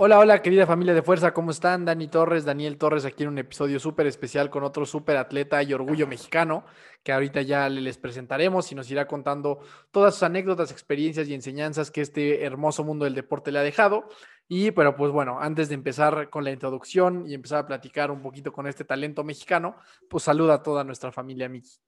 Hola, hola, querida familia de fuerza, ¿cómo están? Dani Torres, Daniel Torres, aquí en un episodio súper especial con otro súper atleta y orgullo mexicano, que ahorita ya les presentaremos y nos irá contando todas sus anécdotas, experiencias y enseñanzas que este hermoso mundo del deporte le ha dejado. Y, pero pues bueno, antes de empezar con la introducción y empezar a platicar un poquito con este talento mexicano, pues saluda a toda nuestra familia Miki.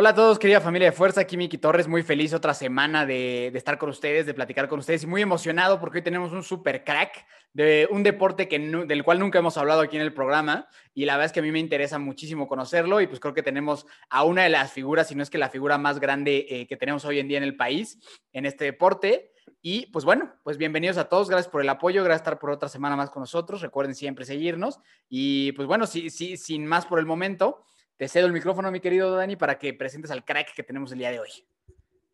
Hola a todos, querida familia de fuerza. Aquí Miki Torres, muy feliz otra semana de, estar con ustedes, de platicar con ustedes y muy emocionado porque hoy tenemos un super crack de un deporte que del cual nunca hemos hablado aquí en el programa y la verdad es que a mí me interesa muchísimo conocerlo y pues creo que tenemos a una de las figuras, si no es que la figura más grande eh, que tenemos hoy en día en el país en este deporte. Y pues bueno, pues bienvenidos a todos, gracias por el apoyo, gracias por otra semana más con nosotros, recuerden siempre seguirnos y pues bueno, sí, sí, sin más por el momento, te cedo el micrófono, mi querido Dani, para que presentes al crack que tenemos el día de hoy.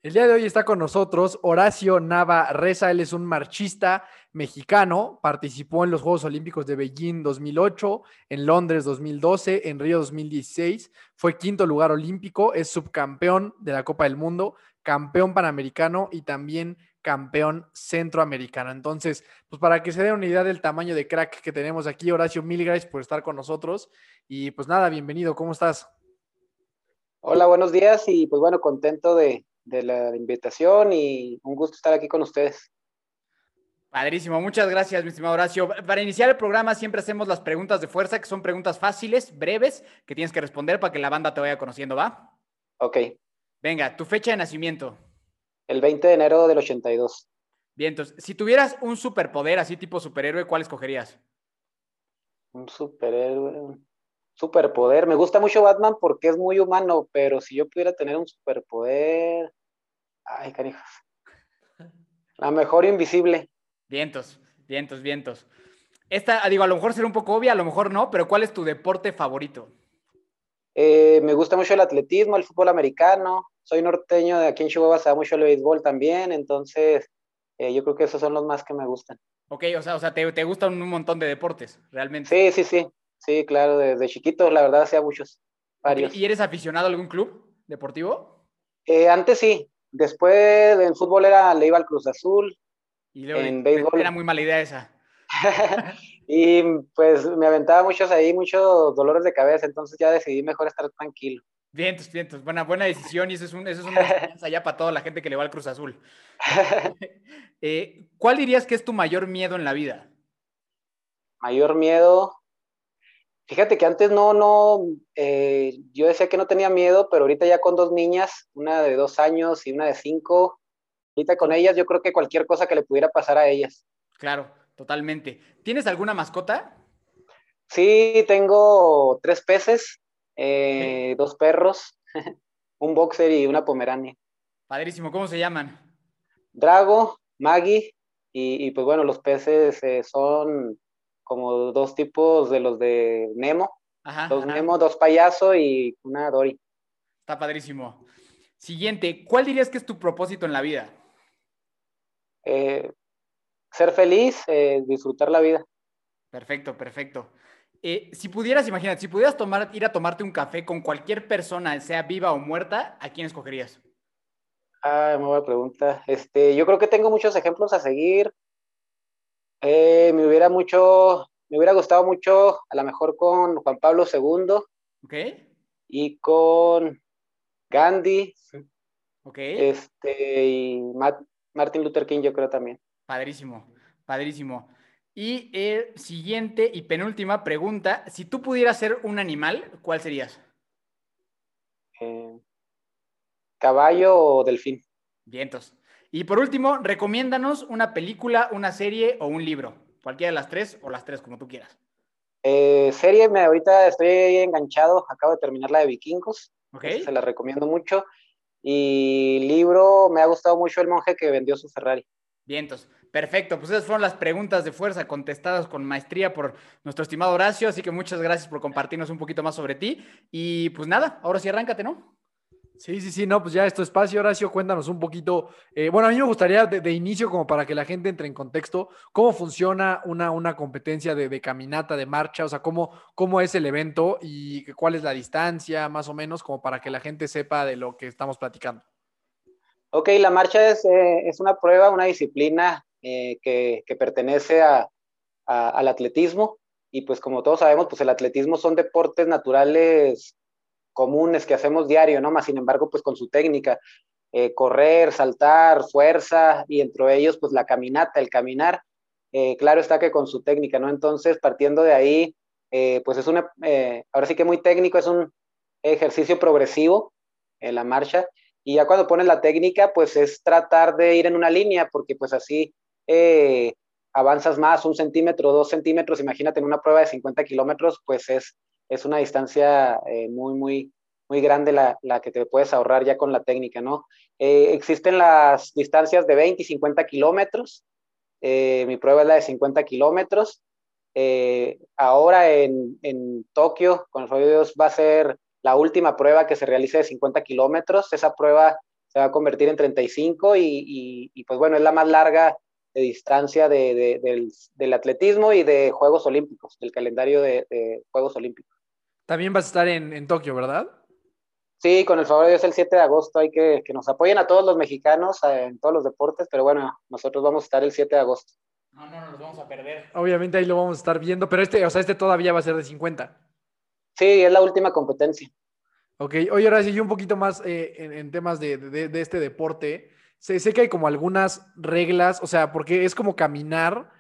El día de hoy está con nosotros Horacio Nava Reza, él es un marchista mexicano, participó en los Juegos Olímpicos de Beijing 2008, en Londres 2012, en Río 2016, fue quinto lugar olímpico, es subcampeón de la Copa del Mundo, campeón panamericano y también campeón centroamericano. Entonces, pues para que se den una idea del tamaño de crack que tenemos aquí, Horacio, mil gracias por estar con nosotros y pues nada, bienvenido, ¿cómo estás? Hola, buenos días y pues bueno, contento de, de la invitación y un gusto estar aquí con ustedes. Padrísimo, muchas gracias, mi estimado Horacio. Para iniciar el programa siempre hacemos las preguntas de fuerza, que son preguntas fáciles, breves, que tienes que responder para que la banda te vaya conociendo, ¿va? Ok, Venga, tu fecha de nacimiento. El 20 de enero del 82. Bien, entonces, si tuvieras un superpoder así tipo superhéroe, ¿cuál escogerías? Un superhéroe, superpoder. Me gusta mucho Batman porque es muy humano, pero si yo pudiera tener un superpoder, ay, canijas. La mejor invisible. Vientos, vientos, vientos. Esta, digo, a lo mejor será un poco obvia, a lo mejor no, pero ¿cuál es tu deporte favorito? Eh, me gusta mucho el atletismo, el fútbol americano. Soy norteño, de aquí en Chihuahua se da mucho el béisbol también, entonces eh, yo creo que esos son los más que me gustan. Ok, o sea, o sea te, te gustan un montón de deportes, realmente. Sí, sí, sí, sí, claro, desde chiquitos, la verdad, hacía muchos, varios. ¿Y eres aficionado a algún club deportivo? Eh, antes sí, después en fútbol era, le iba al Cruz Azul Y luego En béisbol. era muy mala idea esa. y pues me aventaba muchos ahí, muchos dolores de cabeza, entonces ya decidí mejor estar tranquilo. Vientos, vientos. Buena, buena decisión y eso es, un, eso es una enseñanza ya para toda la gente que le va al Cruz Azul. Eh, ¿Cuál dirías que es tu mayor miedo en la vida? Mayor miedo. Fíjate que antes no, no, eh, yo decía que no tenía miedo, pero ahorita ya con dos niñas, una de dos años y una de cinco, ahorita con ellas yo creo que cualquier cosa que le pudiera pasar a ellas. Claro, totalmente. ¿Tienes alguna mascota? Sí, tengo tres peces, eh, dos perros, un boxer y una pomerania. Padrísimo, ¿cómo se llaman? Drago, Maggie, y, y, pues bueno, los peces eh, son como dos tipos de los de Nemo, Ajá, dos ajá. Nemo, dos payaso y una Dory. Está padrísimo. Siguiente, ¿cuál dirías que es tu propósito en la vida? Eh, ser feliz, eh, disfrutar la vida. Perfecto, perfecto. Eh, si pudieras, imagínate, si pudieras tomar, ir a tomarte un café con cualquier persona, sea viva o muerta, ¿a quién escogerías? Ah, muy buena pregunta. Este, yo creo que tengo muchos ejemplos a seguir. Eh, me hubiera mucho, me hubiera gustado mucho, a lo mejor con Juan Pablo II ¿Ok? y con Gandhi, ¿Ok? este, y Ma- Martin Luther King, yo creo también. Padrísimo, padrísimo. Y eh, siguiente y penúltima pregunta, si tú pudieras ser un animal, ¿cuál serías? Eh, caballo o delfín. Vientos. Y por último, recomiéndanos una película, una serie o un libro. Cualquiera de las tres o las tres, como tú quieras. Eh, serie, me, ahorita estoy enganchado, acabo de terminar la de Vikingos, ¿Ok? se la recomiendo mucho. Y libro, me ha gustado mucho El monje que vendió su Ferrari. Vientos. Perfecto, pues esas fueron las preguntas de fuerza contestadas con maestría por nuestro estimado Horacio, así que muchas gracias por compartirnos un poquito más sobre ti. Y pues nada, ahora sí arráncate, ¿no? Sí, sí, sí, no, pues ya es tu espacio, Horacio, cuéntanos un poquito. eh, bueno, a mí me gustaría de, de inicio, como para que la gente entre en contexto, cómo funciona una, una competencia de, de caminata, de marcha, o sea, cómo, cómo es el evento y cuál es la distancia, más o menos, como para que la gente sepa de lo que estamos platicando. Ok, la marcha es, eh, es una prueba, una disciplina eh, que, pertenece a, al atletismo y pues como todos sabemos, pues el atletismo son deportes naturales comunes que hacemos diario, ¿no? Más sin embargo, pues con su técnica, eh, correr, saltar, fuerza y entre ellos, pues la caminata, el caminar, eh, claro está que con su técnica, ¿no? Entonces, partiendo de ahí, pues es una, ahora sí que muy técnico, es un ejercicio progresivo en la marcha y ya cuando pones la técnica, pues es tratar de ir en una línea, porque pues así eh, avanzas más, un centímetro, dos centímetros, imagínate en una prueba de 50 kilómetros, pues es, es una distancia eh, muy, muy, muy grande la, la, que te puedes ahorrar ya con la técnica, ¿no? Eh, existen las distancias de 20 y 50 kilómetros, eh, mi prueba es la de 50 kilómetros, eh, ahora en, en, Tokio, con el de Dios, va a ser la última prueba que se realice de 50 kilómetros. Esa prueba se va a convertir en 35 y, y, y, pues bueno, es la más larga de distancia de, de, del, del, atletismo y de Juegos Olímpicos, del calendario de, de Juegos Olímpicos. También vas a estar en, en, Tokio, ¿verdad? Sí, con el favor de Dios, el 7 de agosto hay que, que nos apoyen a todos los mexicanos en todos los deportes, pero bueno, nosotros vamos a estar el 7 de agosto. No, no, no nos vamos a perder. Obviamente ahí lo vamos a estar viendo, pero este, o sea, este todavía va a ser de 50. Sí, es la última competencia. Ok, oye, ahora sí, yo un poquito más eh, en, en, temas de, de, de este deporte. Sé, sé, que hay como algunas reglas, o sea, porque es como caminar,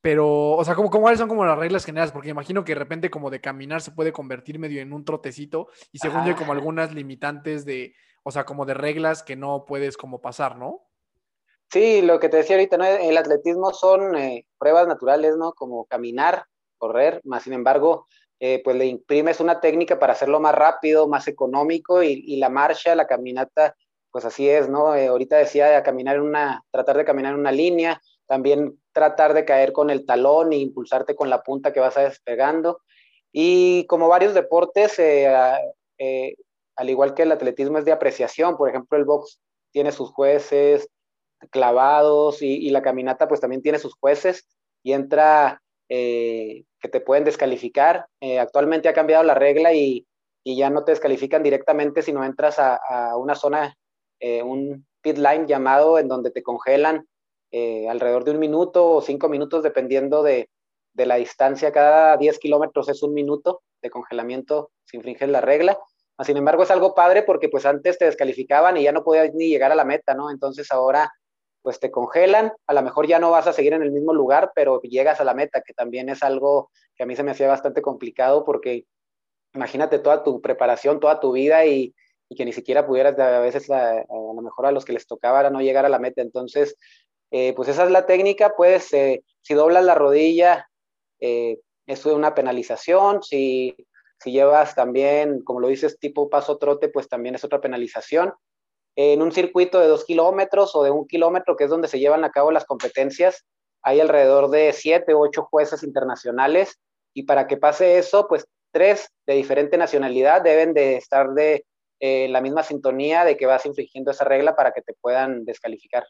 pero, o sea, como, ¿cuáles son como las reglas generales? Porque imagino que de repente como de caminar se puede convertir medio en un trotecito y según ah. yo hay como algunas limitantes de, o sea, como de reglas que no puedes como pasar, ¿no? Sí, lo que te decía ahorita, ¿no? El atletismo son eh, pruebas naturales, ¿no? Como caminar, correr, más sin embargo, eh, pues le imprimes una técnica para hacerlo más rápido, más económico y, y la marcha, la caminata, pues así es, ¿no? Eh, ahorita decía caminar en una, tratar de caminar en una línea, también tratar de caer con el talón e impulsarte con la punta que vas a despegando. Y como varios deportes, eh, eh, al igual que el atletismo es de apreciación, por ejemplo, el box tiene sus jueces clavados y, la caminata pues también tiene sus jueces y entra eh, que te pueden descalificar. actualmente ha cambiado la regla y, ya no te descalifican directamente, sino entras a una zona, eh, un pit line llamado, en donde te congelan eh, alrededor de un minuto o cinco minutos, dependiendo de, de la distancia. Cada 10 kilómetros es un minuto de congelamiento si infringes la regla. Sin embargo, es algo padre porque pues antes te descalificaban y ya no podías ni llegar a la meta, ¿no? Entonces ahora pues te congelan, a lo mejor ya no vas a seguir en el mismo lugar, pero llegas a la meta, que también es algo que a mí se me hacía bastante complicado porque imagínate toda tu preparación, toda tu vida y, y que ni siquiera pudieras, a veces a, a, lo mejor a los que les tocaba era no llegar a la meta. Entonces, eh, pues esa es la técnica, pues eh, si doblas la rodilla, eh, es una penalización, si, si llevas también, como lo dices, tipo paso trote, pues también es otra penalización. En un circuito de dos kilómetros o de un kilómetro, que es donde se llevan a cabo las competencias, hay alrededor de siete u ocho jueces internacionales y para que pase eso, pues tres de diferente nacionalidad deben de estar de eh, la misma sintonía de que vas infringiendo esa regla para que te puedan descalificar.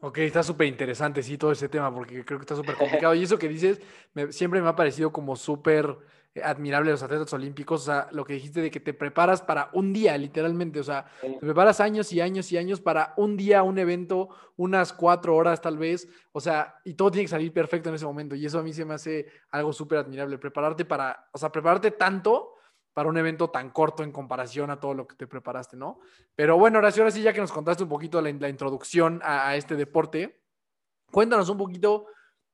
Ok, está súper interesante, sí, todo ese tema, porque creo que está súper complicado. Y eso que dices, me, siempre me ha parecido como súper eh, admirable los atletas olímpicos, o sea, lo que dijiste de que te preparas para un día, literalmente, o sea, sí. te preparas años y años y años para un día, un evento, unas cuatro horas tal vez, o sea, y todo tiene que salir perfecto en ese momento, y eso a mí se me hace algo súper admirable, prepararte para, o sea, prepararte tanto para un evento tan corto en comparación a todo lo que te preparaste, ¿no? Pero bueno, Horacio, ahora sí, ya que nos contaste un poquito la, introducción a, este deporte, cuéntanos un poquito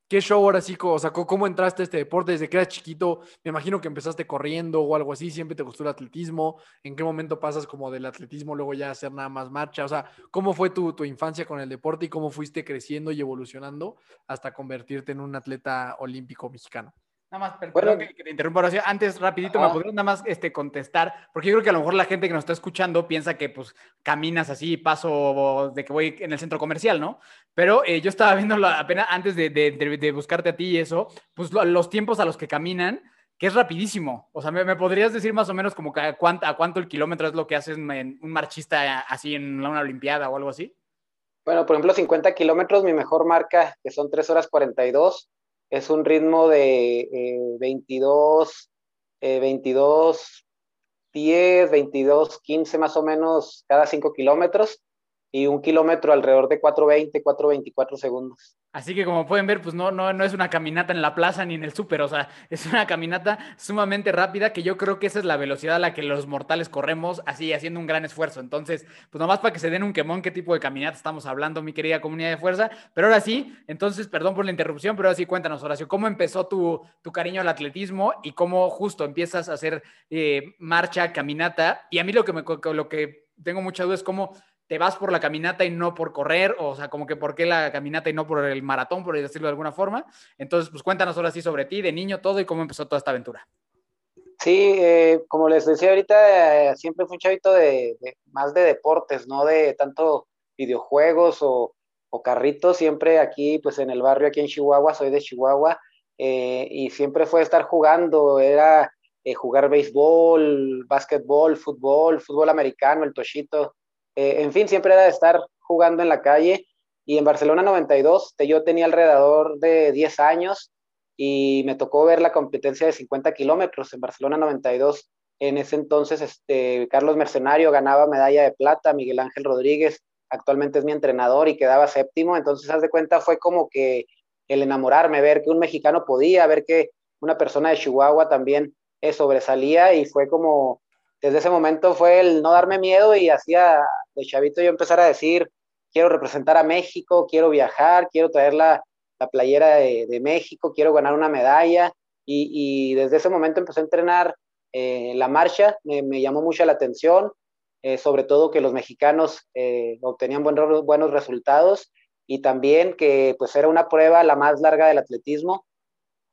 qué show ahora sí, o sea, cómo entraste a este deporte desde que eras chiquito, me imagino que empezaste corriendo o algo así, siempre te gustó el atletismo, en qué momento pasas como del atletismo luego ya a hacer nada más marcha, o sea, cómo fue tu infancia con el deporte y cómo fuiste creciendo y evolucionando hasta convertirte en un atleta olímpico mexicano. Nada más, perdón bueno, que, que, te interrumpa, Horacio. Antes, rapidito, ¿me podrías nada más este, contestar? Porque yo creo que a lo mejor la gente que nos está escuchando piensa que, pues, caminas así, paso de que voy en el centro comercial, ¿no? Pero eh, yo estaba viendo apenas antes de, de, de, buscarte a ti y eso, pues, los tiempos a los que caminan, que es rapidísimo. O sea, ¿me, podrías decir más o menos como a cuánto, a cuánto el kilómetro es lo que hace un marchista así en una Olimpiada o algo así? Bueno, por ejemplo, 50 kilómetros, mi mejor marca, que son 3 horas 42, es un ritmo de 22, 22, 10, 22, 15 más o menos cada 5 kilómetros y un kilómetro alrededor de 4.20, 4.24 segundos. Así que como pueden ver, pues no, no, no es una caminata en la plaza ni en el súper, o sea, es una caminata sumamente rápida que yo creo que esa es la velocidad a la que los mortales corremos así, haciendo un gran esfuerzo. Entonces, pues nomás para que se den un quemón qué tipo de caminata estamos hablando, mi querida comunidad de fuerza. Pero ahora sí, entonces, perdón por la interrupción, pero ahora sí cuéntanos, Horacio, ¿cómo empezó tu, tu cariño al atletismo y cómo justo empiezas a hacer eh, marcha, caminata? Y a mí lo que, me, lo que tengo mucha duda es cómo te vas por la caminata y no por correr, o sea, como que por qué la caminata y no por el maratón, por decirlo de alguna forma. Entonces, pues cuéntanos ahora sí sobre ti, de niño, todo y cómo empezó toda esta aventura. Sí, eh, como les decía ahorita, eh, siempre fui un chavito de, más de deportes, no de tanto videojuegos o, carritos, siempre aquí, pues en el barrio, aquí en Chihuahua, soy de Chihuahua, eh, y siempre fue estar jugando, era jugar béisbol, básquetbol, fútbol, fútbol americano, el toshito, eh, en fin, siempre era de estar jugando en la calle. Y en Barcelona 92, yo tenía alrededor de 10 años y me tocó ver la competencia de 50 kilómetros en Barcelona 92. En ese entonces, este, Carlos Mercenario ganaba medalla de plata, Miguel Ángel Rodríguez actualmente es mi entrenador y quedaba séptimo. Entonces, haz de cuenta, fue como que el enamorarme, ver que un mexicano podía, ver que una persona de Chihuahua también eh, sobresalía y fue como desde ese momento fue el no darme miedo y hacía de chavito yo empezar a decir, quiero representar a México, quiero viajar, quiero traer la, la playera de, México, quiero ganar una medalla. Y, y, desde ese momento empecé a entrenar eh, la marcha, me, me, llamó mucho la atención, eh, sobre todo que los mexicanos eh, obtenían buenos, buenos resultados y también que pues era una prueba la más larga del atletismo,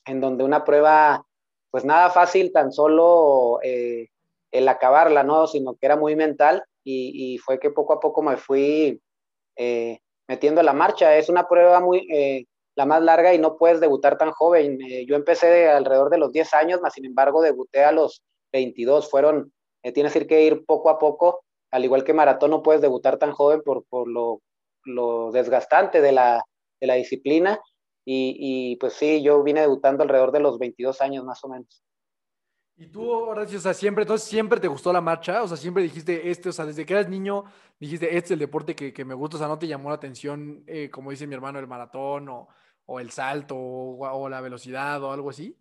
en donde una prueba pues nada fácil, tan solo el acabarla, ¿no? Sino que era muy mental y, fue que poco a poco me fui eh, metiendo la marcha. Es una prueba muy, eh, la más larga y no puedes debutar tan joven. Eh, yo empecé de alrededor de los 10 años, más sin embargo debuté a los 22. Fueron, tienes que ir poco a poco, al igual que maratón no puedes debutar tan joven por, por lo, lo, desgastante de la, de la disciplina. Y, y pues sí, yo vine debutando alrededor de los 22 años más o menos. Y tú, Horacio, o sea, siempre, entonces siempre te gustó la marcha, o sea, siempre dijiste este, o sea, desde que eras niño, dijiste este es el deporte que, me gusta, o sea, no te llamó la atención, eh, como dice mi hermano, el maratón o, el salto o, la velocidad o algo así.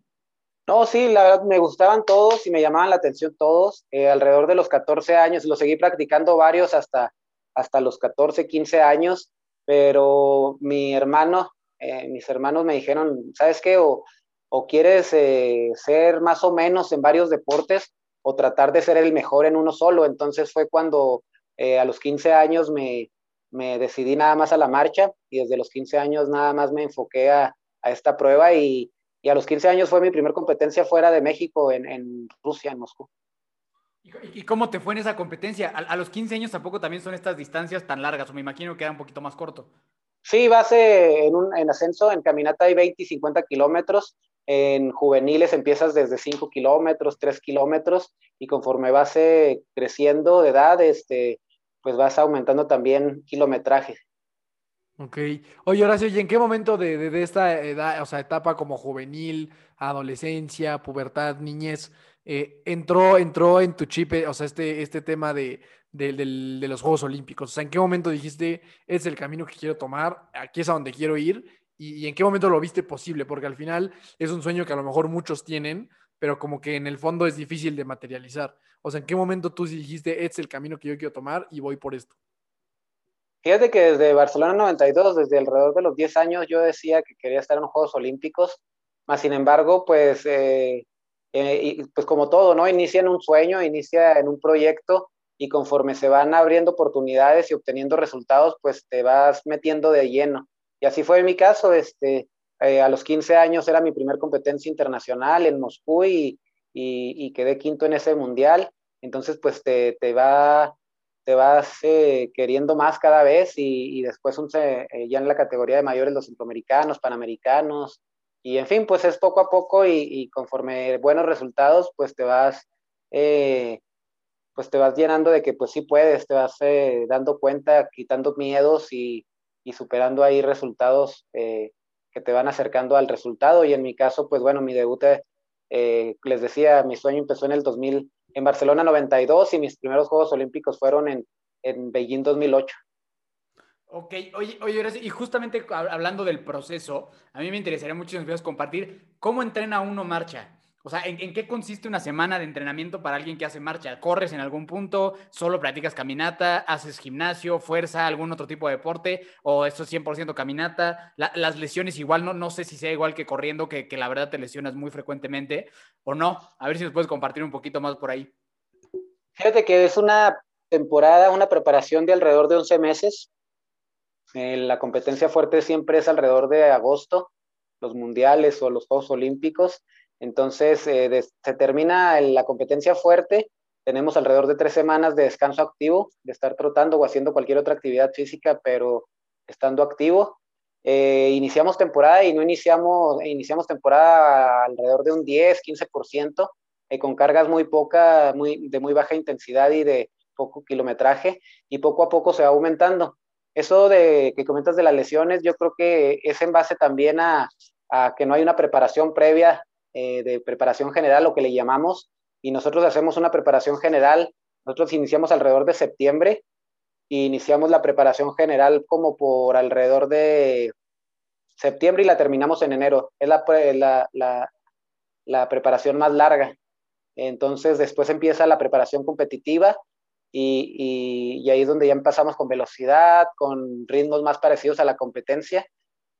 No, sí, la verdad me gustaban todos y me llamaban la atención todos. Eh, alrededor de los 14 años, lo seguí practicando varios hasta, hasta los 14, 15 años, pero mi hermano, eh, mis hermanos me dijeron, ¿sabes qué? O, o quieres eh, ser más o menos en varios deportes o tratar de ser el mejor en uno solo. Entonces fue cuando eh, a los 15 años me, decidí nada más a la marcha y desde los 15 años nada más me enfoqué a, esta prueba y, a los 15 años fue mi primera competencia fuera de México, en, Rusia, en Moscú. ¿Y cómo te fue en esa competencia? A, los 15 años tampoco también son estas distancias tan largas, o me imagino que era un poquito más corto. Sí, base en, un, en ascenso, en caminata hay 20 y 50 kilómetros, en juveniles empiezas desde 5 kilómetros, 3 kilómetros y conforme vas eh, creciendo de edad, este, pues vas aumentando también kilometraje. Ok. Oye, Horacio, ¿y en qué momento de, esta edad, o sea, etapa como juvenil, adolescencia, pubertad, niñez, eh, entró, entró en tu chip, o sea, este, este tema de, de, de, los Juegos Olímpicos? O sea, ¿en qué momento dijiste, es el camino que quiero tomar, aquí es a donde quiero ir? Y, en qué momento lo viste posible, porque al final es un sueño que a lo mejor muchos tienen, pero como que en el fondo es difícil de materializar. O sea, ¿en qué momento tú dijiste, este es el camino que yo quiero tomar y voy por esto? Fíjate que desde Barcelona 92, desde alrededor de los 10 años, yo decía que quería estar en Juegos Olímpicos, más sin embargo, pues, eh, eh, pues como todo, ¿no? Inicia en un sueño, inicia en un proyecto y conforme se van abriendo oportunidades y obteniendo resultados, pues te vas metiendo de lleno. Y así fue en mi caso, este, eh, a los 15 años era mi primer competencia internacional en Moscú y, y, quedé quinto en ese mundial. Entonces, pues te, te va, te vas eh, queriendo más cada vez y, y después eh, ya en la categoría de mayores los centroamericanos, panamericanos, y en fin, pues es poco a poco y, conforme buenos resultados, pues te vas, pues te vas llenando de que pues sí puedes, te vas dando cuenta, quitando miedos y, y superando ahí resultados eh, que te van acercando al resultado. Y en mi caso, pues bueno, mi debut, les decía, mi sueño empezó en el 2000, en Barcelona 92 y mis primeros Juegos Olímpicos fueron en, en Beijing 2008. Ok, oye, oye, y justamente hablando del proceso, a mí me interesaría mucho si nos compartir cómo entrena uno marcha. O sea, ¿en, qué consiste una semana de entrenamiento para alguien que hace marcha? ¿Corres en algún punto? ¿Solo practicas caminata? ¿Haces gimnasio, fuerza, algún otro tipo de deporte? ¿O esto es 100% caminata? las lesiones igual, no, no sé si sea igual que corriendo, que, que la verdad te lesionas muy frecuentemente, o no. A ver si nos puedes compartir un poquito más por ahí. Fíjate que es una temporada, una preparación de alrededor de 11 meses eh, la competencia fuerte siempre es alrededor de agosto, los mundiales o los Juegos Olímpicos. Entonces, eh, se termina la competencia fuerte, tenemos alrededor de tres semanas de descanso activo, de estar trotando o haciendo cualquier otra actividad física, pero estando activo. Eh, iniciamos temporada y no iniciamos, iniciamos temporada alrededor de un 10, 15%, con cargas muy poca, muy, de muy baja intensidad y de poco kilometraje, y poco a poco se va aumentando. Eso de que comentas de las lesiones, yo creo que es en base también a, que no hay una preparación previa eh, de preparación general, lo que le llamamos, y nosotros hacemos una preparación general. Nosotros iniciamos alrededor de septiembre y iniciamos la preparación general como por alrededor de septiembre y la terminamos en enero. Es la, la, la, preparación más larga. Entonces después empieza la preparación competitiva y, ahí es donde ya empezamos con velocidad, con ritmos más parecidos a la competencia.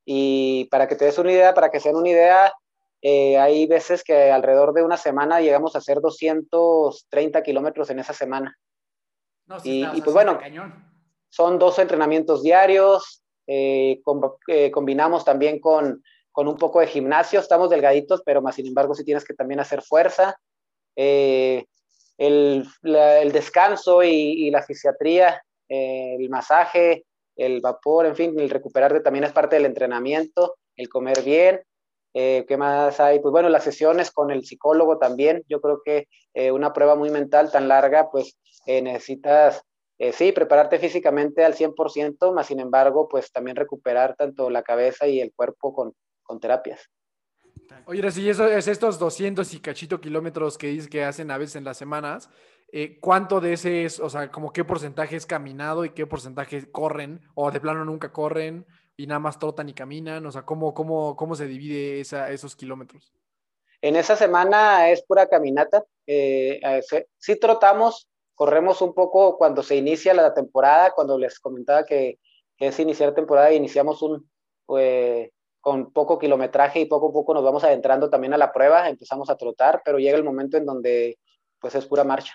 Y para que te des una idea, para que sean una idea, eh, hay veces que alrededor de una semana llegamos a hacer 230 kilómetros en esa semana. y, pues bueno, son dos entrenamientos diarios, eh, eh, combinamos también con, con, un poco de gimnasio, estamos delgaditos, pero más sin embargo sí tienes que también hacer fuerza el, el descanso y, la fisiatría, eh, el masaje, el vapor, en fin, el recuperarte también es parte del entrenamiento, el comer bien. Eh, ¿Qué más hay? Pues bueno, las sesiones con el psicólogo también. Yo creo que eh, una prueba muy mental tan larga, pues necesitas, sí, prepararte físicamente al 100%, más sin embargo, pues también recuperar tanto la cabeza y el cuerpo con, con terapias. Oye, si eso es estos 200 y cachito kilómetros que que hacen a veces en las semanas, eh, ¿cuánto de ese es, o sea, como qué porcentaje es caminado y qué porcentaje corren? ¿O de plano nunca corren y nada más trotan y caminan? O sea, ¿cómo, cómo, cómo se divide esos kilómetros? En esa semana es pura caminata. Eh, sí trotamos, corremos un poco cuando se inicia la temporada, cuando les comentaba que, es iniciar temporada, iniciamos un, pues, con poco kilometraje y poco a poco nos vamos adentrando también a la prueba, empezamos a trotar, pero llega el momento en donde pues es pura marcha.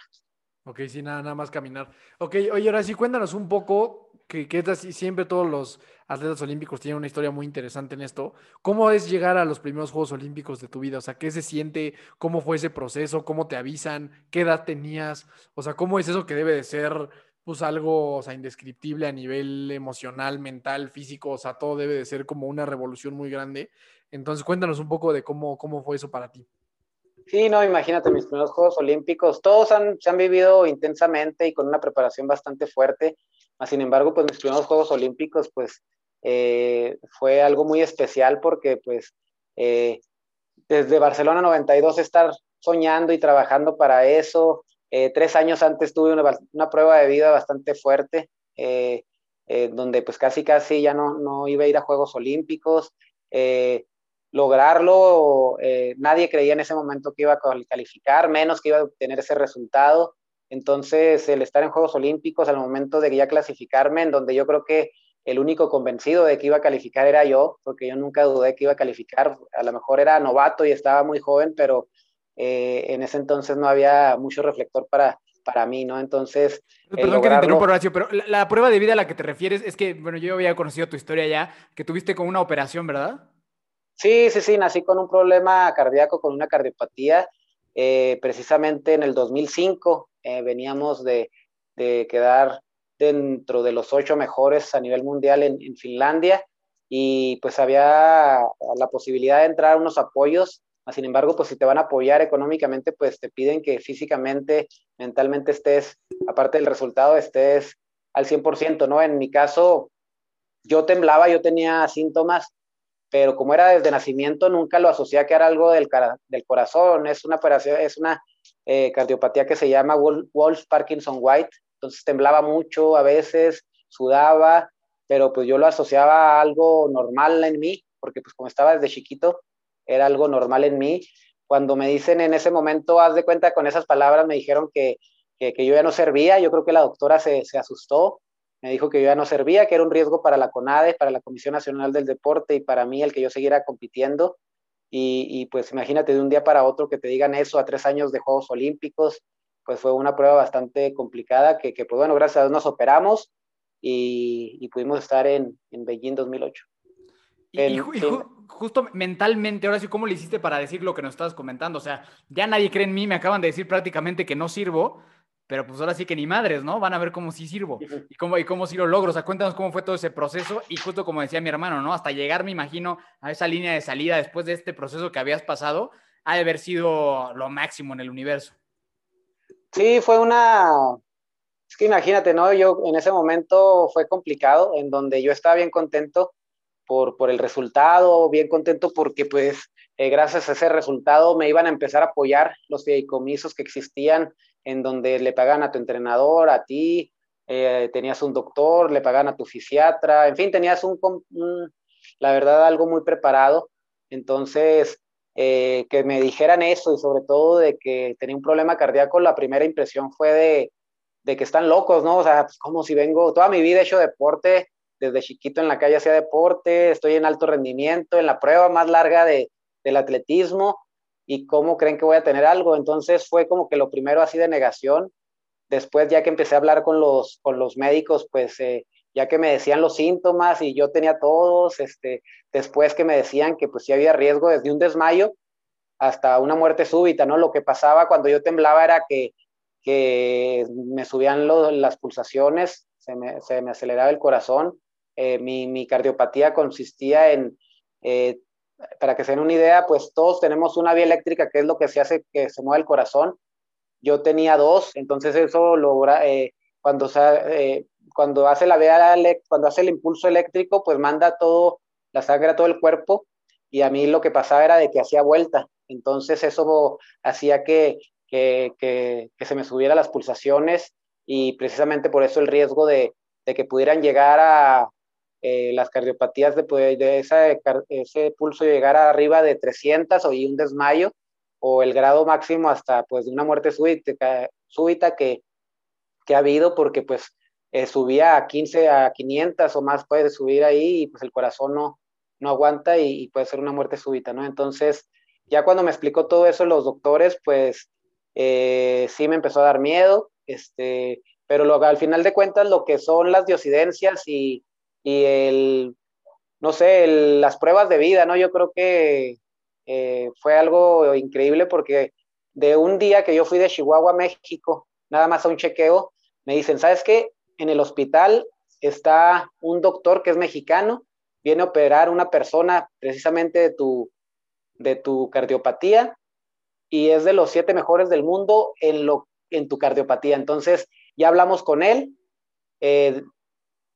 Ok, sí, nada, nada más caminar. Ok, oye, ahora sí, cuéntanos un poco, que, que es así, siempre todos los atletas olímpicos tienen una historia muy interesante en esto. ¿Cómo es llegar a los primeros Juegos Olímpicos de tu vida? O sea, ¿qué se siente? ¿Cómo fue ese proceso? ¿Cómo te avisan? ¿Qué edad tenías? O sea, ¿cómo es eso que debe de ser pues algo, o sea, indescriptible a nivel emocional, mental, físico, o sea, todo debe de ser como una revolución muy grande. Entonces, cuéntanos un poco de cómo, cómo fue eso para ti. Sí, no, imagínate, mis primeros Juegos Olímpicos, todos han, se han vivido intensamente y con una preparación bastante fuerte, sin embargo, pues mis primeros Juegos Olímpicos, pues eh, fue algo muy especial porque, pues, eh, desde Barcelona 92 estar soñando y trabajando para eso, eh, tres años antes tuve una, prueba de vida bastante fuerte, eh, donde pues casi casi ya no, no, iba a ir a Juegos Olímpicos. lograrlo, nadie creía en ese momento que iba a calificar, menos que iba a obtener ese resultado. Entonces, el estar en Juegos Olímpicos al momento de ya clasificarme, en donde yo creo que el único convencido de que iba a calificar era yo, porque yo nunca dudé que iba a calificar. A lo mejor era novato y estaba muy joven, pero eh, en ese entonces no había mucho reflector para, para mí, ¿no? Entonces... Perdón que te interrumpa, Horacio, pero la, prueba de vida a la que te refieres es que, bueno, yo había conocido tu historia ya, que tuviste con una operación, ¿verdad? Sí, sí, sí, nací con un problema cardíaco, con una cardiopatía, eh, precisamente en el 2005 eh, veníamos de, de, quedar dentro de los ocho mejores a nivel mundial en, en Finlandia y pues había la posibilidad de entrar unos apoyos, sin embargo, pues si te van a apoyar económicamente, pues te piden que físicamente, mentalmente estés, aparte del resultado, estés al 100%, ¿no? En mi caso, yo temblaba, yo tenía síntomas, pero como era desde nacimiento, nunca lo asocié a que era algo del, del corazón, es una operación, es una eh, cardiopatía que se llama Wolf Parkinson White, temblaba mucho a veces, sudaba, pero pues yo lo asociaba a algo normal en mí, porque pues como estaba desde chiquito, era algo normal en mí. Cuando me dicen en ese momento, haz de cuenta con esas palabras, me dijeron que, que, yo ya no servía, yo creo que la doctora se, se, asustó, me dijo que yo ya no servía, que era un riesgo para la CONADE, para la Comisión Nacional del Deporte y para mí el que yo siguiera compitiendo. Y, y pues imagínate de un día para otro que te digan eso a tres años de Juegos Olímpicos, pues fue una prueba bastante complicada que, que pues bueno, gracias a Dios nos operamos y, pudimos estar en, en Beijing 2008. Y, justo mentalmente, ahora sí, ¿cómo le hiciste para decir lo que nos estabas comentando? O sea, ya nadie cree en mí, me acaban de decir prácticamente que no sirvo, pero pues ahora sí que ni madres, ¿no? Van a ver cómo sí sirvo y cómo, y cómo sí lo logro. O sea, cuéntanos cómo fue todo ese proceso y justo como decía mi hermano, ¿no? Hasta llegar, me imagino, a esa línea de salida después de este proceso que habías pasado, ha de haber sido lo máximo en el universo. Sí, fue una, es que imagínate, ¿no? Yo en ese momento fue complicado, en donde yo estaba bien contento por, por el resultado, bien contento porque pues eh, gracias a ese resultado me iban a empezar a apoyar los fideicomisos que existían, en donde le pagan a tu entrenador, a ti, eh, tenías un doctor, le pagan a tu fisiatra, en fin, tenías un, la verdad, algo muy preparado. Entonces, eh, que me dijeran eso y sobre todo de que tenía un problema cardíaco, la primera impresión fue de, que están locos, ¿no? O sea, pues como si vengo, toda mi vida he hecho deporte, desde chiquito en la calle hacía deporte, estoy en alto rendimiento, en la prueba más larga de, del atletismo, y cómo creen que voy a tener algo. Entonces fue como que lo primero así de negación. Después, ya que empecé a hablar con los, con los médicos, pues eh, ya que me decían los síntomas y yo tenía todos, este, después que me decían que pues sí había riesgo desde un desmayo hasta una muerte súbita, ¿no? Lo que pasaba cuando yo temblaba era que que me subían las pulsaciones, se me, se me, aceleraba el corazón. Eh, mi, mi, cardiopatía consistía en, eh, para que se den una idea, pues todos tenemos una vía eléctrica que es lo que se hace que se mueva el corazón. Yo tenía dos, entonces eso logra, eh, cuando, cuando hace la vía, cuando hace el impulso eléctrico, pues manda todo, la sangre a todo el cuerpo y a mí lo que pasaba era de que hacía vuelta. Entonces eso hacía que que, que, que, se me subieran las pulsaciones y precisamente por eso el riesgo de, de que pudieran llegar a eh, las cardiopatías de, de esa, ese pulso llegar arriba de 300 o y un desmayo o el grado máximo hasta pues de una muerte súbita, súbita que, que ha habido porque pues eh, subía a 15 a 500 o más puede subir ahí y pues el corazón no, no aguanta y, y, puede ser una muerte súbita, ¿no? Entonces, ya cuando me explicó todo eso los doctores, pues eh, sí me empezó a dar miedo, este, pero lo, al final de cuentas lo que son las diocidencias y, y el, no sé, las pruebas de vida, ¿no? Yo creo que eh, fue algo increíble porque de un día que yo fui de Chihuahua a México, nada más a un chequeo, me dicen, ¿sabes qué? En el hospital está un doctor que es mexicano, viene a operar una persona precisamente de tu, de tu cardiopatía y es de los siete mejores del mundo en, lo, en tu cardiopatía. Entonces, ya hablamos con él, eh,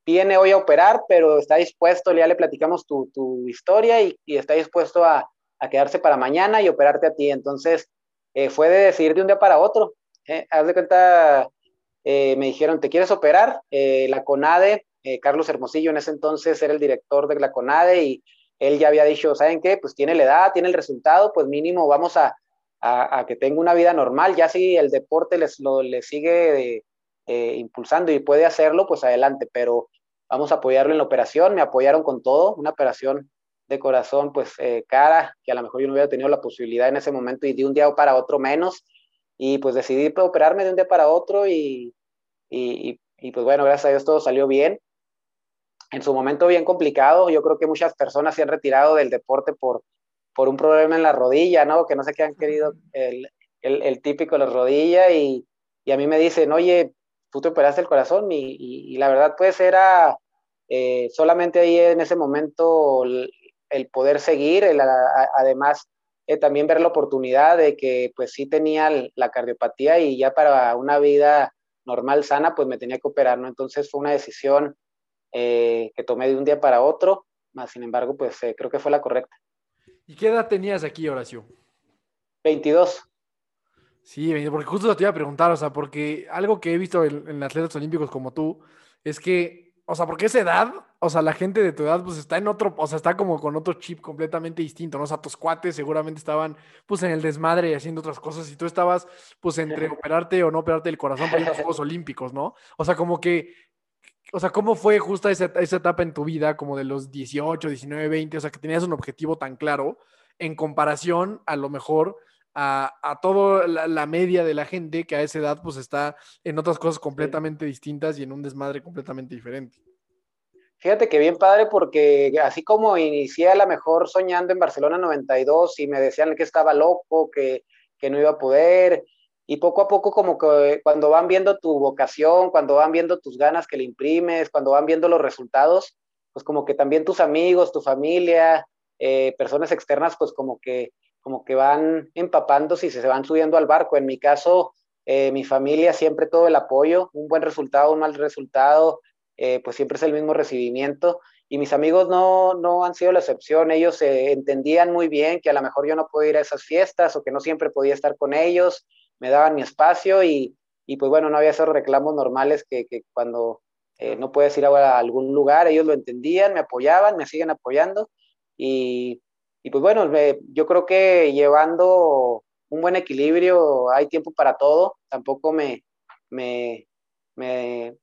viene hoy a operar, pero está dispuesto, ya le platicamos tu, tu historia y, y, está dispuesto a, quedarse para mañana y operarte a ti. Entonces, eh, fue de decidir de un día para otro. ¿eh? Haz de cuenta, eh, me dijeron, ¿te quieres operar? Eh, la CONADE, Carlos Hermosillo en ese entonces era el director de la CONADE y él ya había dicho, ¿saben qué? Pues tiene la edad, tiene el resultado, pues mínimo vamos a, a, que tenga una vida normal. Ya si el deporte les, lo, le sigue eh, impulsando y puede hacerlo, pues adelante, pero vamos a apoyarlo en la operación. Me apoyaron con todo, una operación de corazón, pues eh, cara, que a lo mejor yo no hubiera tenido la posibilidad en ese momento y de un día para otro menos. Y pues decidí operarme de un día para otro y, y, y pues bueno, gracias a Dios todo salió bien. En su momento bien complicado, yo creo que muchas personas se han retirado del deporte por, por un problema en la rodilla, ¿no? Que no sé qué han querido, el, el, el típico de la rodilla, y, y, a mí me dicen, oye, tú te operaste el corazón, y, y, y la verdad, pues era, eh, solamente ahí en ese momento el, poder seguir, además eh, también ver la oportunidad de que pues sí tenía la cardiopatía y ya para una vida normal, sana, pues me tenía que operar, ¿no? Entonces fue una decisión que tomé de un día para otro, más sin embargo, pues creo que fue la correcta. ¿Y qué edad tenías aquí, Horacio? 22. Sí, porque justo te iba a preguntar, o sea, porque algo que he visto en, atletas olímpicos como tú es que, o sea, porque esa edad, o sea, la gente de tu edad, pues está en otro, o sea, está como con otro chip completamente distinto, ¿no? O sea, tus cuates seguramente estaban, pues, en el desmadre y haciendo otras cosas y tú estabas, pues, entre operarte o no operarte el corazón para ir a los Juegos Olímpicos, ¿no? O sea, como que, o sea, ¿cómo fue justa esa, esa etapa en tu vida, como de los 18, 19, 20, o sea, que tenías un objetivo tan claro en comparación a lo mejor a, a toda la, media de la gente que a esa edad pues está en otras cosas completamente distintas y en un desmadre completamente diferente. Fíjate que bien padre porque así como inicié a la mejor soñando en Barcelona 92 y me decían que estaba loco, que, que no iba a poder, y poco a poco como que cuando van viendo tu vocación, cuando van viendo tus ganas que le imprimes, cuando van viendo los resultados, pues como que también tus amigos, tu familia, eh, personas externas, pues como que como que van empapándose y se van subiendo al barco. En mi caso, eh, mi familia siempre todo el apoyo, un buen resultado, un mal resultado, eh, pues siempre es el mismo recibimiento. Y mis amigos no, no han sido la excepción, ellos eh, entendían muy bien que a lo mejor yo no podía ir a esas fiestas o que no siempre podía estar con ellos, me daban mi espacio y, y pues bueno, no había esos reclamos normales que, que cuando no puedes ir a algún lugar, ellos lo entendían, me apoyaban, me siguen apoyando y y pues bueno, yo creo que llevando un buen equilibrio, hay tiempo para todo, tampoco me, me, me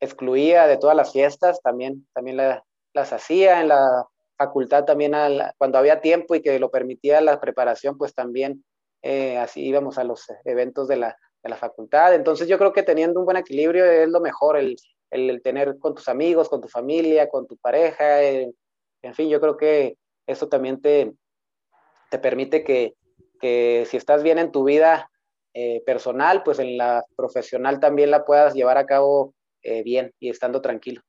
excluía de todas las fiestas, también, también las hacía en la facultad, también cuando había tiempo y que lo permitía la preparación, pues también eh, así íbamos a los eventos de la, de la, facultad. Entonces yo creo que teniendo un buen equilibrio es lo mejor, el, el, tener con tus amigos, con tu familia, con tu pareja, en fin, yo creo que eso también te, te permite que, si estás bien en tu vida eh, personal, pues en la profesional también la puedas llevar a cabo eh, bien y estando tranquilo.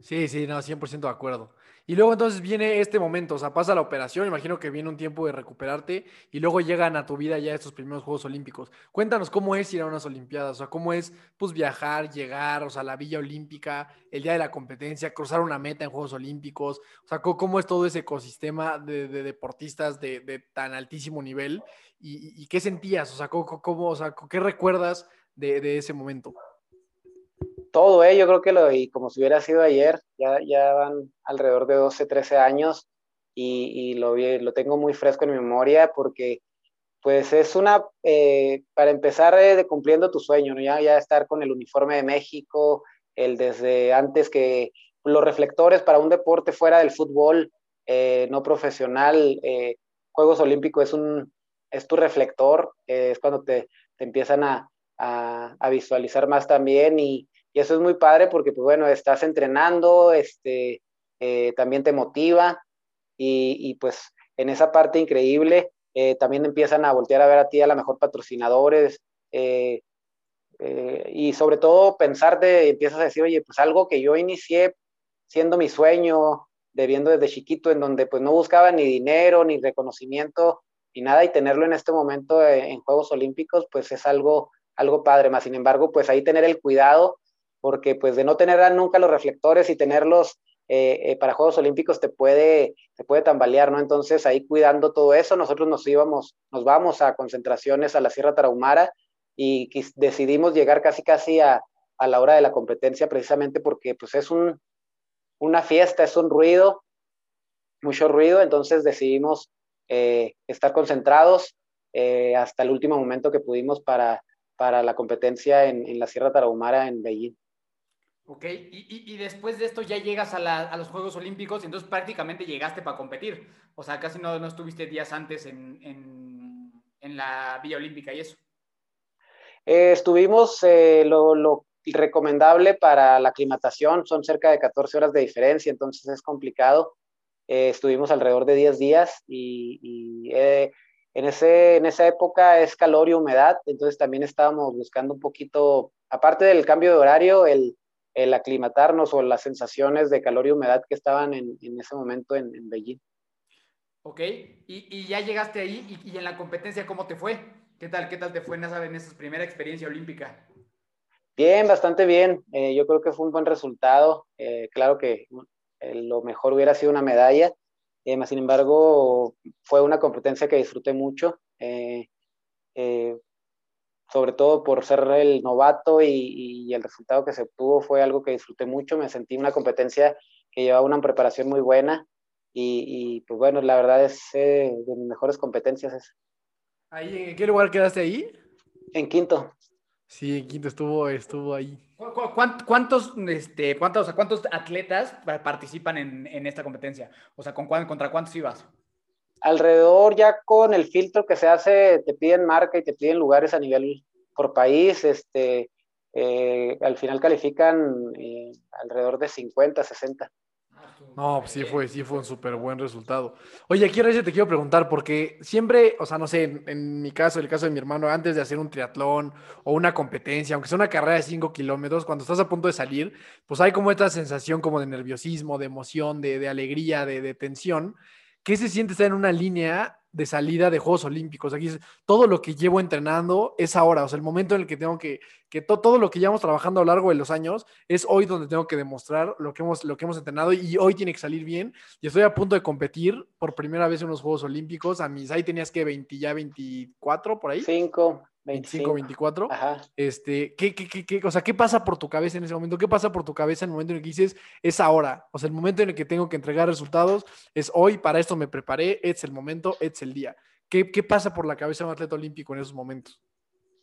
Sí, sí, no, 100% de acuerdo. Y luego entonces viene este momento, o sea, pasa la operación, imagino que viene un tiempo de recuperarte y luego llegan a tu vida ya estos primeros Juegos Olímpicos. Cuéntanos cómo es ir a unas Olimpiadas, o sea, cómo es pues viajar, llegar, o sea, la Villa Olímpica, el día de la competencia, cruzar una meta en Juegos Olímpicos, o sea, cómo, es todo ese ecosistema de, deportistas de, tan altísimo nivel y, qué sentías, o sea, cómo, o sea, qué recuerdas de ese momento todo, ¿eh? yo creo que lo, y como si hubiera sido ayer, ya, ya van alrededor de 12, 13 años y, y lo, lo tengo muy fresco en mi memoria porque pues es una, eh, para empezar eh, de cumpliendo tu sueño, ¿no? ya, ya estar con el uniforme de México, el desde antes que los reflectores para un deporte fuera del fútbol eh, no profesional, Juegos Olímpicos es, un, es tu reflector, es cuando te, te empiezan a, a, a, visualizar más también y, y eso es muy padre porque, pues bueno, estás entrenando, este, eh, también te motiva y, pues en esa parte increíble eh, también empiezan a voltear a ver a ti a la mejor patrocinadores eh, y sobre todo pensar de, empiezas a decir, oye, pues algo que yo inicié siendo mi sueño, debiendo desde chiquito, en donde pues no buscaba ni dinero, ni reconocimiento, ni nada, y tenerlo en este momento en Juegos Olímpicos, pues es algo, algo padre, más sin embargo, pues ahí tener el cuidado porque pues de no tener nunca los reflectores y tenerlos eh, eh, para Juegos Olímpicos te puede, te puede tambalear, ¿no? Entonces ahí cuidando todo eso, nosotros nos íbamos, nos vamos a concentraciones a la Sierra Tarahumara y decidimos llegar casi casi a, a la hora de la competencia precisamente porque pues es un, una fiesta, es un ruido, mucho ruido, entonces decidimos eh, estar concentrados hasta el último momento que pudimos para, para la competencia en, en la Sierra Tarahumara en Beijing. Ok, y, y, después de esto ya llegas a, a, los Juegos Olímpicos y entonces prácticamente llegaste para competir. O sea, casi no, no estuviste días antes en, en, en, la Villa Olímpica y eso. Eh, estuvimos eh, lo, lo, recomendable para la aclimatación, son cerca de 14 horas de diferencia, entonces es complicado. Eh, estuvimos alrededor de 10 días y, y en, ese, en esa época es calor y humedad, entonces también estábamos buscando un poquito, aparte del cambio de horario, el el aclimatarnos o las sensaciones de calor y humedad que estaban en, ese momento en, Beijing. Ok, y, ya llegaste ahí y, en la competencia, ¿cómo te fue? ¿Qué tal, qué tal te fue en esa, en esa primera experiencia olímpica? Bien, bastante bien. Eh, yo creo que fue un buen resultado. Eh, claro que eh, lo mejor hubiera sido una medalla, sin embargo, fue una competencia que disfruté mucho sobre todo por ser el novato y, el resultado que se obtuvo fue algo que disfruté mucho, me sentí una competencia que llevaba una preparación muy buena y, pues bueno, la verdad es eh, de mis mejores competencias. Esa. ¿En qué lugar quedaste ahí? En quinto. Sí, en quinto estuvo, estuvo ahí. ¿Cuántos, este, cuántos, cuántos atletas participan en, en esta competencia? O sea, ¿con ¿contra cuántos ibas? Alrededor ya con el filtro que se hace, te piden marca y te piden lugares a nivel por país, este, eh, al final califican eh, alrededor de 50, 60. No, pues sí fue, sí fue un súper buen resultado. Oye, aquí ahora te quiero preguntar, porque siempre, o sea, no sé, en, mi caso, el caso de mi hermano, antes de hacer un triatlón o una competencia, aunque sea una carrera de 5 kilómetros, cuando estás a punto de salir, pues hay como esta sensación como de nerviosismo, de emoción, de, de alegría, de, de tensión. ¿Qué se siente estar en una línea de salida de Juegos Olímpicos? Aquí todo lo que llevo entrenando es ahora, o sea, el momento en el que tengo que, que todo lo que llevamos trabajando a lo largo de los años es hoy donde tengo que demostrar lo que hemos, lo que hemos entrenado y hoy tiene que salir bien. Y estoy a punto de competir por primera vez en los Juegos Olímpicos. A mis, ahí tenías que 20, ya 24 por ahí. 5. 25, 24. Este, ¿qué, qué, qué, o sea, ¿qué pasa por tu cabeza en ese momento? ¿Qué pasa por tu cabeza en el momento en el que dices, es ahora? O sea, el momento en el que tengo que entregar resultados es hoy, para esto me preparé, es el momento, es el día. ¿Qué, qué pasa por la cabeza de un atleta olímpico en esos momentos?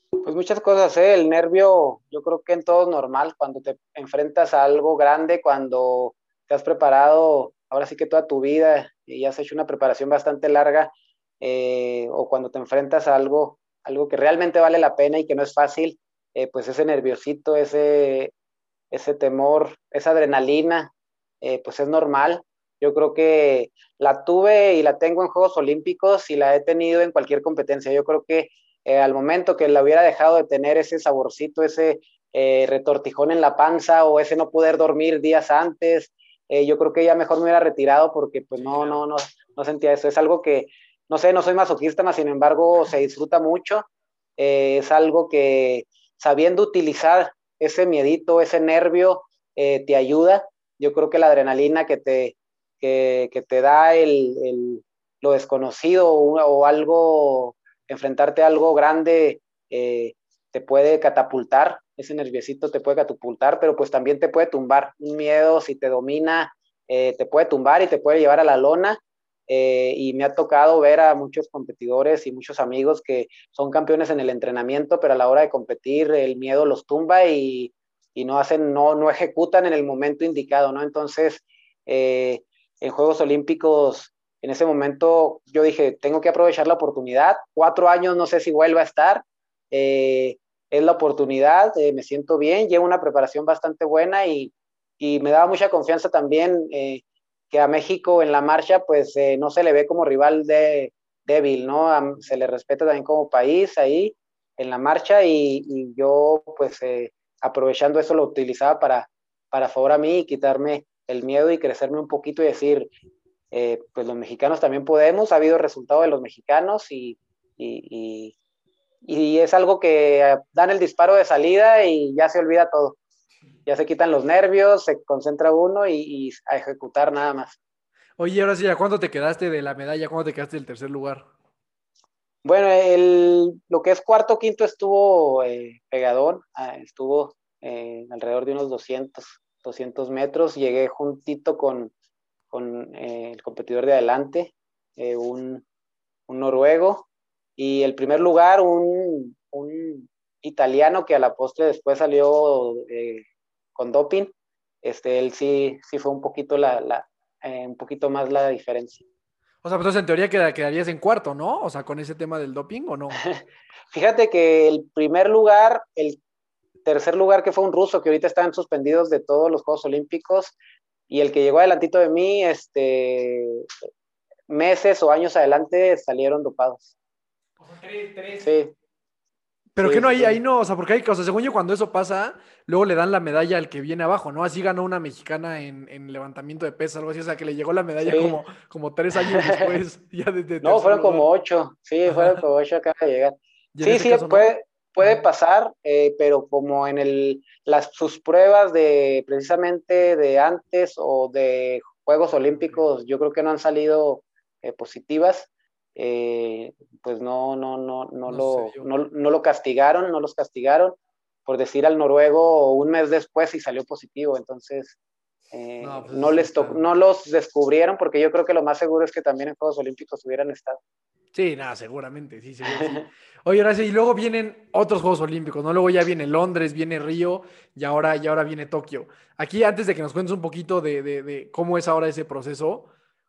Pues muchas cosas, ¿eh? el nervio, yo creo que en todo es normal, cuando te enfrentas a algo grande, cuando te has preparado, ahora sí que toda tu vida y has hecho una preparación bastante larga, eh, o cuando te enfrentas a algo algo que realmente vale la pena y que no es fácil, eh, pues ese nerviosito, ese, ese temor, esa adrenalina, eh, pues es normal. Yo creo que la tuve y la tengo en Juegos Olímpicos y la he tenido en cualquier competencia. Yo creo que eh, al momento que la hubiera dejado de tener ese saborcito, ese retortijón en la panza o ese no poder dormir días antes, yo creo que ya mejor me hubiera retirado porque pues no, no, no, no sentía eso. Es algo que no sé, no soy masoquista, más sin embargo se disfruta mucho. Eh, es algo que sabiendo utilizar ese miedito, ese nervio, eh, te ayuda. Yo creo que la adrenalina que te, que, te da el, lo desconocido o, algo, enfrentarte a algo grande, eh, te puede catapultar, ese nerviosito te puede catapultar, pero pues también te puede tumbar. Un miedo, si te domina, te puede tumbar y te puede llevar a la lona eh, y me ha tocado ver a muchos competidores y muchos amigos que son campeones en el entrenamiento, pero a la hora de competir el miedo los tumba y, y no hacen, no, no ejecutan en el momento indicado, ¿no? Entonces, eh, en Juegos Olímpicos, en ese momento yo dije, tengo que aprovechar la oportunidad, cuatro años no sé si vuelva a estar, eh, es la oportunidad, me siento bien, llevo una preparación bastante buena y, y me daba mucha confianza también que a México en la marcha pues eh, no se le ve como rival de, débil, ¿no? se le respeta también como país ahí en la marcha y, yo pues eh, aprovechando eso lo utilizaba para, para favor a mí y quitarme el miedo y crecerme un poquito y decir, eh, pues los mexicanos también podemos, ha habido resultado de los mexicanos y, y, y es algo que dan el disparo de salida y ya se olvida todo ya se quitan los nervios, se concentra uno y, a ejecutar nada más. Oye, ahora sí, ¿a cuánto te quedaste de la medalla? ¿Cuándo te quedaste del tercer lugar? Bueno, el, lo que es cuarto, quinto estuvo eh, pegadón, ah, estuvo eh, alrededor de unos 200, 200 metros. Llegué juntito con, con eh, el competidor de adelante, un, un, noruego, y el primer lugar, un, un, italiano que a la postre después salió con doping, este, él sí, sí fue un poquito, la, la eh, un poquito más la diferencia. O sea, pues entonces en teoría quedarías en cuarto, ¿no? O sea, con ese tema del doping o no. Fíjate que el primer lugar, el tercer lugar que fue un ruso, que ahorita están suspendidos de todos los Juegos Olímpicos, y el que llegó adelantito de mí, este, meses o años adelante salieron dopados. tres, tres. Sí. Pero Sí, que no, ahí, sí. ahí no, o sea, porque hay, o sea, según yo, cuando eso pasa, luego le dan la medalla al que viene abajo, ¿no? Así ganó una mexicana en, en levantamiento de pesas, algo así, o sea, que le llegó la medalla Sí. como, como tres años después, ya de, de No, fueron como ocho. Sí, fueron como ocho acaba de llegar. Sí, este sí, caso, ¿no? puede, puede pasar, eh, pero como en el, las, sus pruebas de precisamente de antes o de Juegos Olímpicos, yo creo que no han salido eh, positivas, eh, pues no, no, no, no, No lo, no, no lo castigaron, no los castigaron, por decir al noruego un mes después y salió positivo, entonces eh, No, pues no, les no los descubrieron, porque yo creo que lo más seguro es que también en Juegos Olímpicos hubieran estado. Sí, nada, seguramente, sí, seguro, sí. Oye, Horacio, y luego vienen otros Juegos Olímpicos, ¿no? Luego ya viene Londres, viene Río y ahora, y ahora viene Tokio. Aquí, antes de que nos cuentes un poquito de, de- de cómo es ahora ese proceso,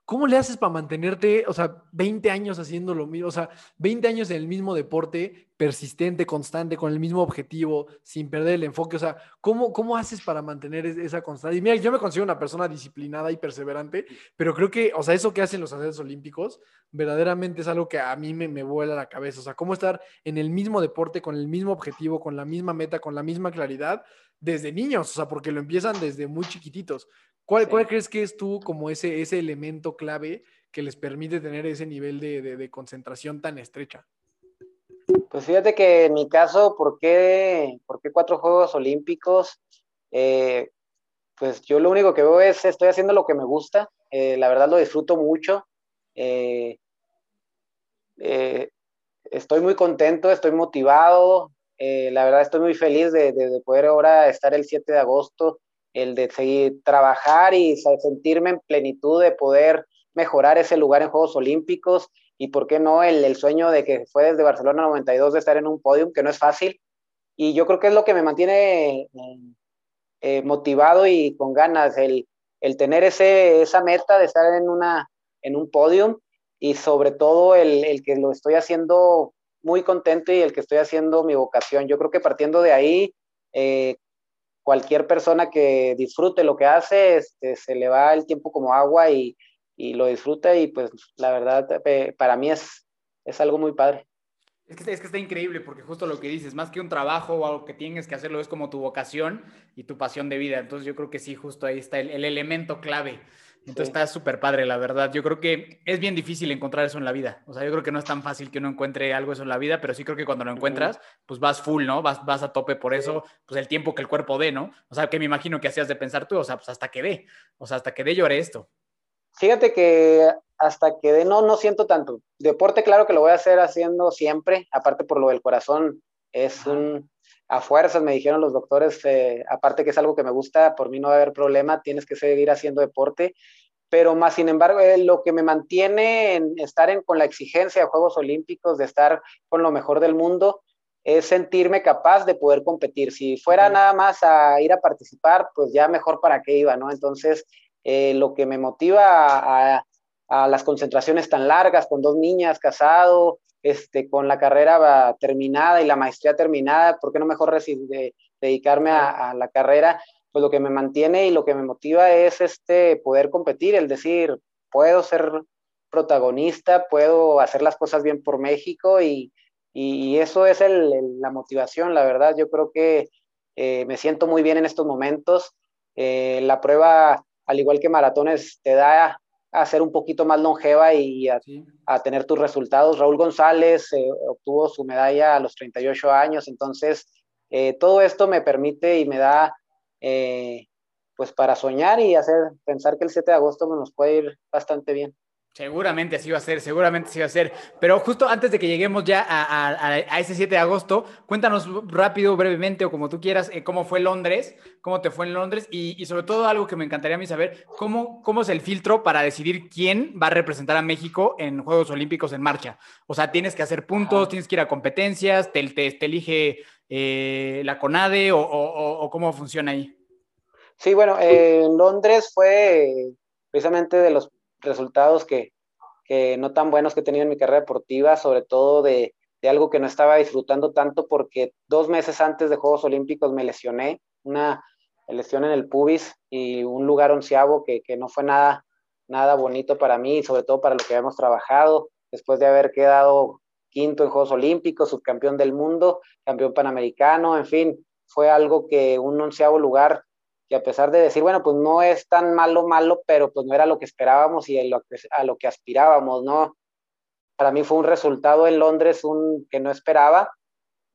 ¿cómo le haces para mantenerte, o sea, 20 años haciendo lo mismo, o sea, 20 años en el mismo deporte, persistente, constante, con el mismo objetivo, sin perder el enfoque? O sea, ¿cómo, cómo haces para mantener es- esa constancia? Y mira, yo me considero una persona disciplinada y perseverante, pero creo que, o sea, eso que hacen los atletas olímpicos, verdaderamente es algo que a mí me, me vuela la cabeza. O sea, cómo estar en el mismo deporte, con el mismo objetivo, con la misma meta, con la misma claridad, desde niños, o sea, porque lo empiezan desde muy chiquititos. ¿Cuál, Sí. cuál crees que es tú como ese, ese elemento clave que les permite tener ese nivel de, de- de concentración tan estrecha? Pues fíjate que en mi caso, ¿por qué, por qué cuatro Juegos Olímpicos? Eh, pues yo lo único que veo es, estoy haciendo lo que me gusta, eh, la verdad lo disfruto mucho, eh, estoy muy contento, estoy motivado, la verdad estoy muy feliz de, de- de poder ahora estar el 7 de agosto, el de seguir trabajar y sentirme en plenitud de poder mejorar ese lugar en Juegos Olímpicos y por qué no el, el sueño de que fue desde Barcelona 92 de estar en un podium, que no es fácil. Y yo creo que es lo que me mantiene eh, motivado y con ganas, el, el tener ese, esa meta de estar en, una, en un podium y sobre todo el, el que lo estoy haciendo muy contento y el que estoy haciendo mi vocación. Yo creo que partiendo de ahí, eh, cualquier persona que disfrute lo que hace, este, se le va el tiempo como agua y, y lo disfruta y pues la verdad para mí es, es algo muy padre. Es que, es que está increíble porque justo lo que dices, más que un trabajo o algo que tienes que hacerlo, es como tu vocación y tu pasión de vida. Entonces yo creo que sí, justo ahí está el, el elemento clave. Entonces Sí. está súper padre, la verdad. Yo creo que es bien difícil encontrar eso en la vida. O sea, yo creo que no es tan fácil que uno encuentre algo eso en la vida, pero sí creo que cuando lo encuentras, pues vas full, ¿no? Vas, vas a tope por eso, pues el tiempo que el cuerpo dé, ¿no? O sea, que me imagino que hacías de pensar tú, o sea, pues hasta que dé. O sea, hasta que dé lloré esto. Fíjate que hasta que de no, no siento tanto. Deporte, claro que lo voy a hacer haciendo siempre, aparte por lo del corazón, es un, a fuerzas me dijeron los doctores, eh, aparte que es algo que me gusta, por mí no va a haber problema, tienes que seguir haciendo deporte, pero más sin embargo, eh, lo que me mantiene en estar en, con la exigencia de Juegos Olímpicos, de estar con lo mejor del mundo, es sentirme capaz de poder competir. Si fuera nada más a ir a participar, pues ya mejor para qué iba, ¿no? Entonces, eh, lo que me motiva a, a, a, las concentraciones tan largas, con dos niñas, casado, este, con la carrera terminada y la maestría terminada, ¿por qué no mejor de, dedicarme a, a, la carrera? Pues lo que me mantiene y lo que me motiva es este poder competir, el decir, puedo ser protagonista, puedo hacer las cosas bien por México y, y eso es el, el, la motivación, la verdad. Yo creo que eh, me siento muy bien en estos momentos. Eh, la prueba, al igual que maratones, te da a ser un poquito más longeva y a, sí. a tener tus resultados. Raúl González eh, obtuvo su medalla a los 38 años, entonces eh, todo esto me permite y me da eh, pues para soñar y hacer pensar que el 7 de agosto nos puede ir bastante bien. Seguramente así va a ser, seguramente así va a ser. Pero justo antes de que lleguemos ya a, a, a ese 7 de agosto, cuéntanos rápido, brevemente o como tú quieras, eh, cómo fue Londres, cómo te fue en Londres y, y, sobre todo algo que me encantaría a mí saber, cómo, cómo es el filtro para decidir quién va a representar a México en Juegos Olímpicos en marcha. O sea, tienes que hacer puntos, Ajá. tienes que ir a competencias, te, te, te elige eh, la CONADE o, o, o, cómo funciona ahí. Sí, bueno, eh, en Londres fue precisamente de los resultados que, que, no tan buenos que he tenido en mi carrera deportiva, sobre todo de, de, algo que no estaba disfrutando tanto porque dos meses antes de Juegos Olímpicos me lesioné, una lesión en el pubis y un lugar onceavo que, que no fue nada, nada bonito para mí sobre todo para lo que habíamos trabajado. Después de haber quedado quinto en Juegos Olímpicos, subcampeón del mundo, campeón panamericano, en fin, fue algo que un onceavo lugar que a pesar de decir, bueno, pues no es tan malo, malo, pero pues no era lo que esperábamos y a lo que, aspirábamos, ¿no? Para mí fue un resultado en Londres un, que no esperaba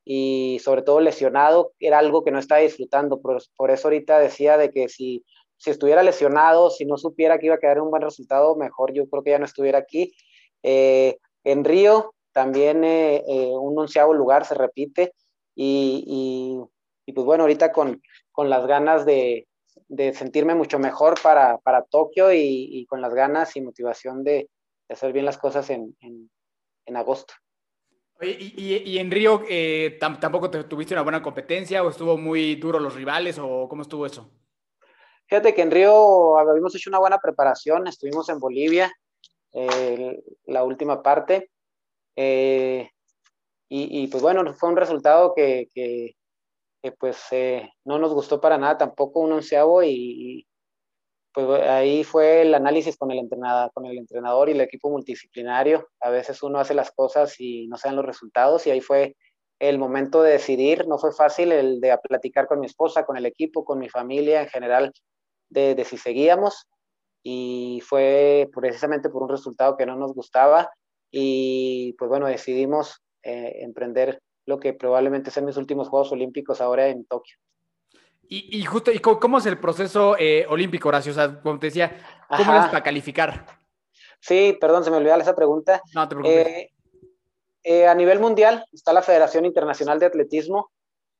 y sobre todo lesionado, era algo que no estaba disfrutando. Por, por eso ahorita decía de que si, si estuviera lesionado, si no supiera que iba a quedar un buen resultado, mejor yo creo que ya no estuviera aquí. Eh, en Río también eh, eh, un onceavo lugar se repite y, y, y, pues bueno, ahorita con, con las ganas de, de sentirme mucho mejor para, para Tokio y, y, con las ganas y motivación de, de hacer bien las cosas en, en, en agosto. y, y, en Río eh, tampoco te, tuviste una buena competencia o estuvo muy duro los rivales o cómo estuvo eso? Fíjate que en Río habíamos hecho una buena preparación, estuvimos en Bolivia eh, la última parte eh, y, y, pues bueno, fue un resultado que, que, que pues eh, no nos gustó para nada tampoco un onceavo y, y, pues ahí fue el análisis con el, entrenador, con el entrenador y el equipo multidisciplinario. A veces uno hace las cosas y no se dan los resultados y ahí fue el momento de decidir. No fue fácil el de platicar con mi esposa, con el equipo, con mi familia en general de, si seguíamos y fue precisamente por un resultado que no nos gustaba y pues bueno, decidimos eh, emprender lo que probablemente sean mis últimos Juegos Olímpicos ahora en Tokio. Y, y justo, ¿y cómo es el proceso eh, olímpico, Horacio? O sea, como te decía, ¿cómo Ajá. es para calificar? Sí, perdón, se me olvidó esa pregunta. No te preocupes. Eh, eh, a nivel mundial está la Federación Internacional de Atletismo.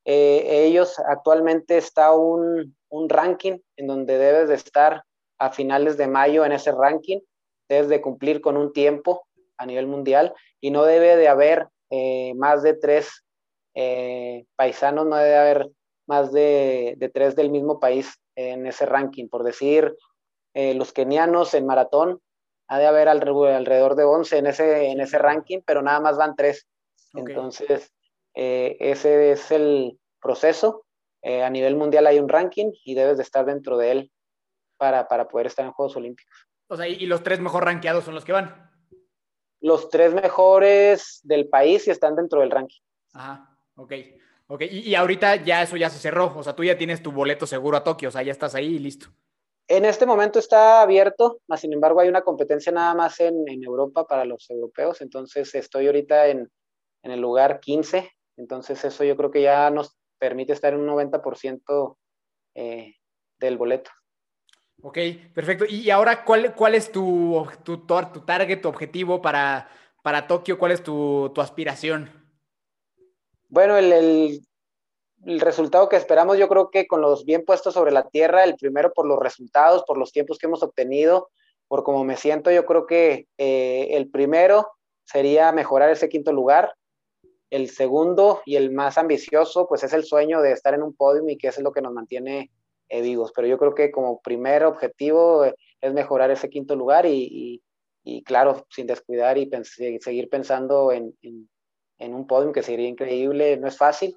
Ellos actualmente está un, un, ranking en donde debes de estar a finales de mayo en ese ranking. Debes de cumplir con un tiempo a nivel mundial y no debe de haber eh, más de tres eh, paisanos, no debe haber más de, de, tres del mismo país en ese ranking. Por decir, eh, los kenianos en maratón, ha de haber alrededor de 11 en ese, en ese ranking, pero nada más van tres. Okay. Entonces, ese es el proceso. a nivel mundial hay un ranking y debes de estar dentro de él para, para poder estar en Juegos Olímpicos. O sea, y los tres mejor rankeados son los que van los tres mejores del país y están dentro del ranking. Ajá, ok. Ok, y, y, ahorita ya eso ya se cerró, o sea, tú ya tienes tu boleto seguro a Tokio, o sea, ya estás ahí y listo. En este momento está abierto, más sin embargo hay una competencia nada más en, en Europa para los europeos, entonces estoy ahorita en, en, el lugar 15, entonces eso yo creo que ya nos permite estar en un 90% eh, del boleto. Ok, perfecto. Y ahora, ¿cuál, es tu, target, tu objetivo para, para Tokio? ¿Cuál es tu, tu aspiración? Bueno, el, el, resultado que esperamos, yo creo que con los bien puestos sobre la tierra, el primero por los resultados, por los tiempos que hemos obtenido, por cómo me siento, yo creo que eh, el primero sería mejorar ese quinto lugar. El segundo y el más ambicioso, pues es el sueño de estar en un podium y que es lo que nos mantiene eh, vivos. Pero yo creo que como primer objetivo eh, es mejorar ese quinto lugar y, y, y claro, sin descuidar y pens seguir pensando en, en, en, un podium que sería increíble. No es fácil,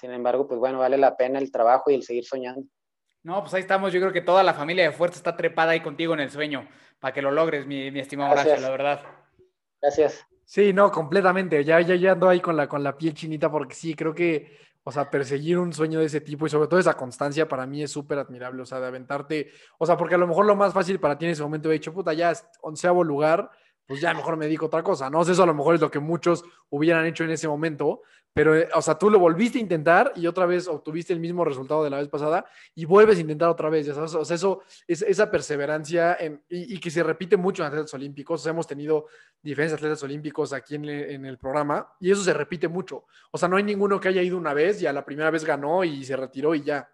sin embargo, pues bueno, vale la pena el trabajo y el seguir soñando. No, pues ahí estamos. Yo creo que toda la familia de Fuerza está trepada ahí contigo en el sueño para que lo logres, mi, mi estimado. Horacio, la verdad. Gracias. Sí, no, completamente. Ya, ya, ya ando ahí con la, con la piel chinita porque sí, creo que o sea, perseguir un sueño de ese tipo y sobre todo esa constancia para mí es súper admirable. O sea, de aventarte, o sea, porque a lo mejor lo más fácil para ti en ese momento de hecho, puta, ya es onceavo lugar, pues ya mejor me dedico otra cosa, ¿no? Eso a lo mejor es lo que muchos hubieran hecho en ese momento, pero, eh, o sea, tú lo volviste a intentar y otra vez obtuviste el mismo resultado de la vez pasada y vuelves a intentar otra vez, ya o sea, eso, es, esa perseverancia y, que se repite mucho en atletas olímpicos, o sea, hemos tenido diferentes atletas olímpicos aquí en, en, el programa y eso se repite mucho, o sea, no hay ninguno que haya ido una vez y a la primera vez ganó y se retiró y ya,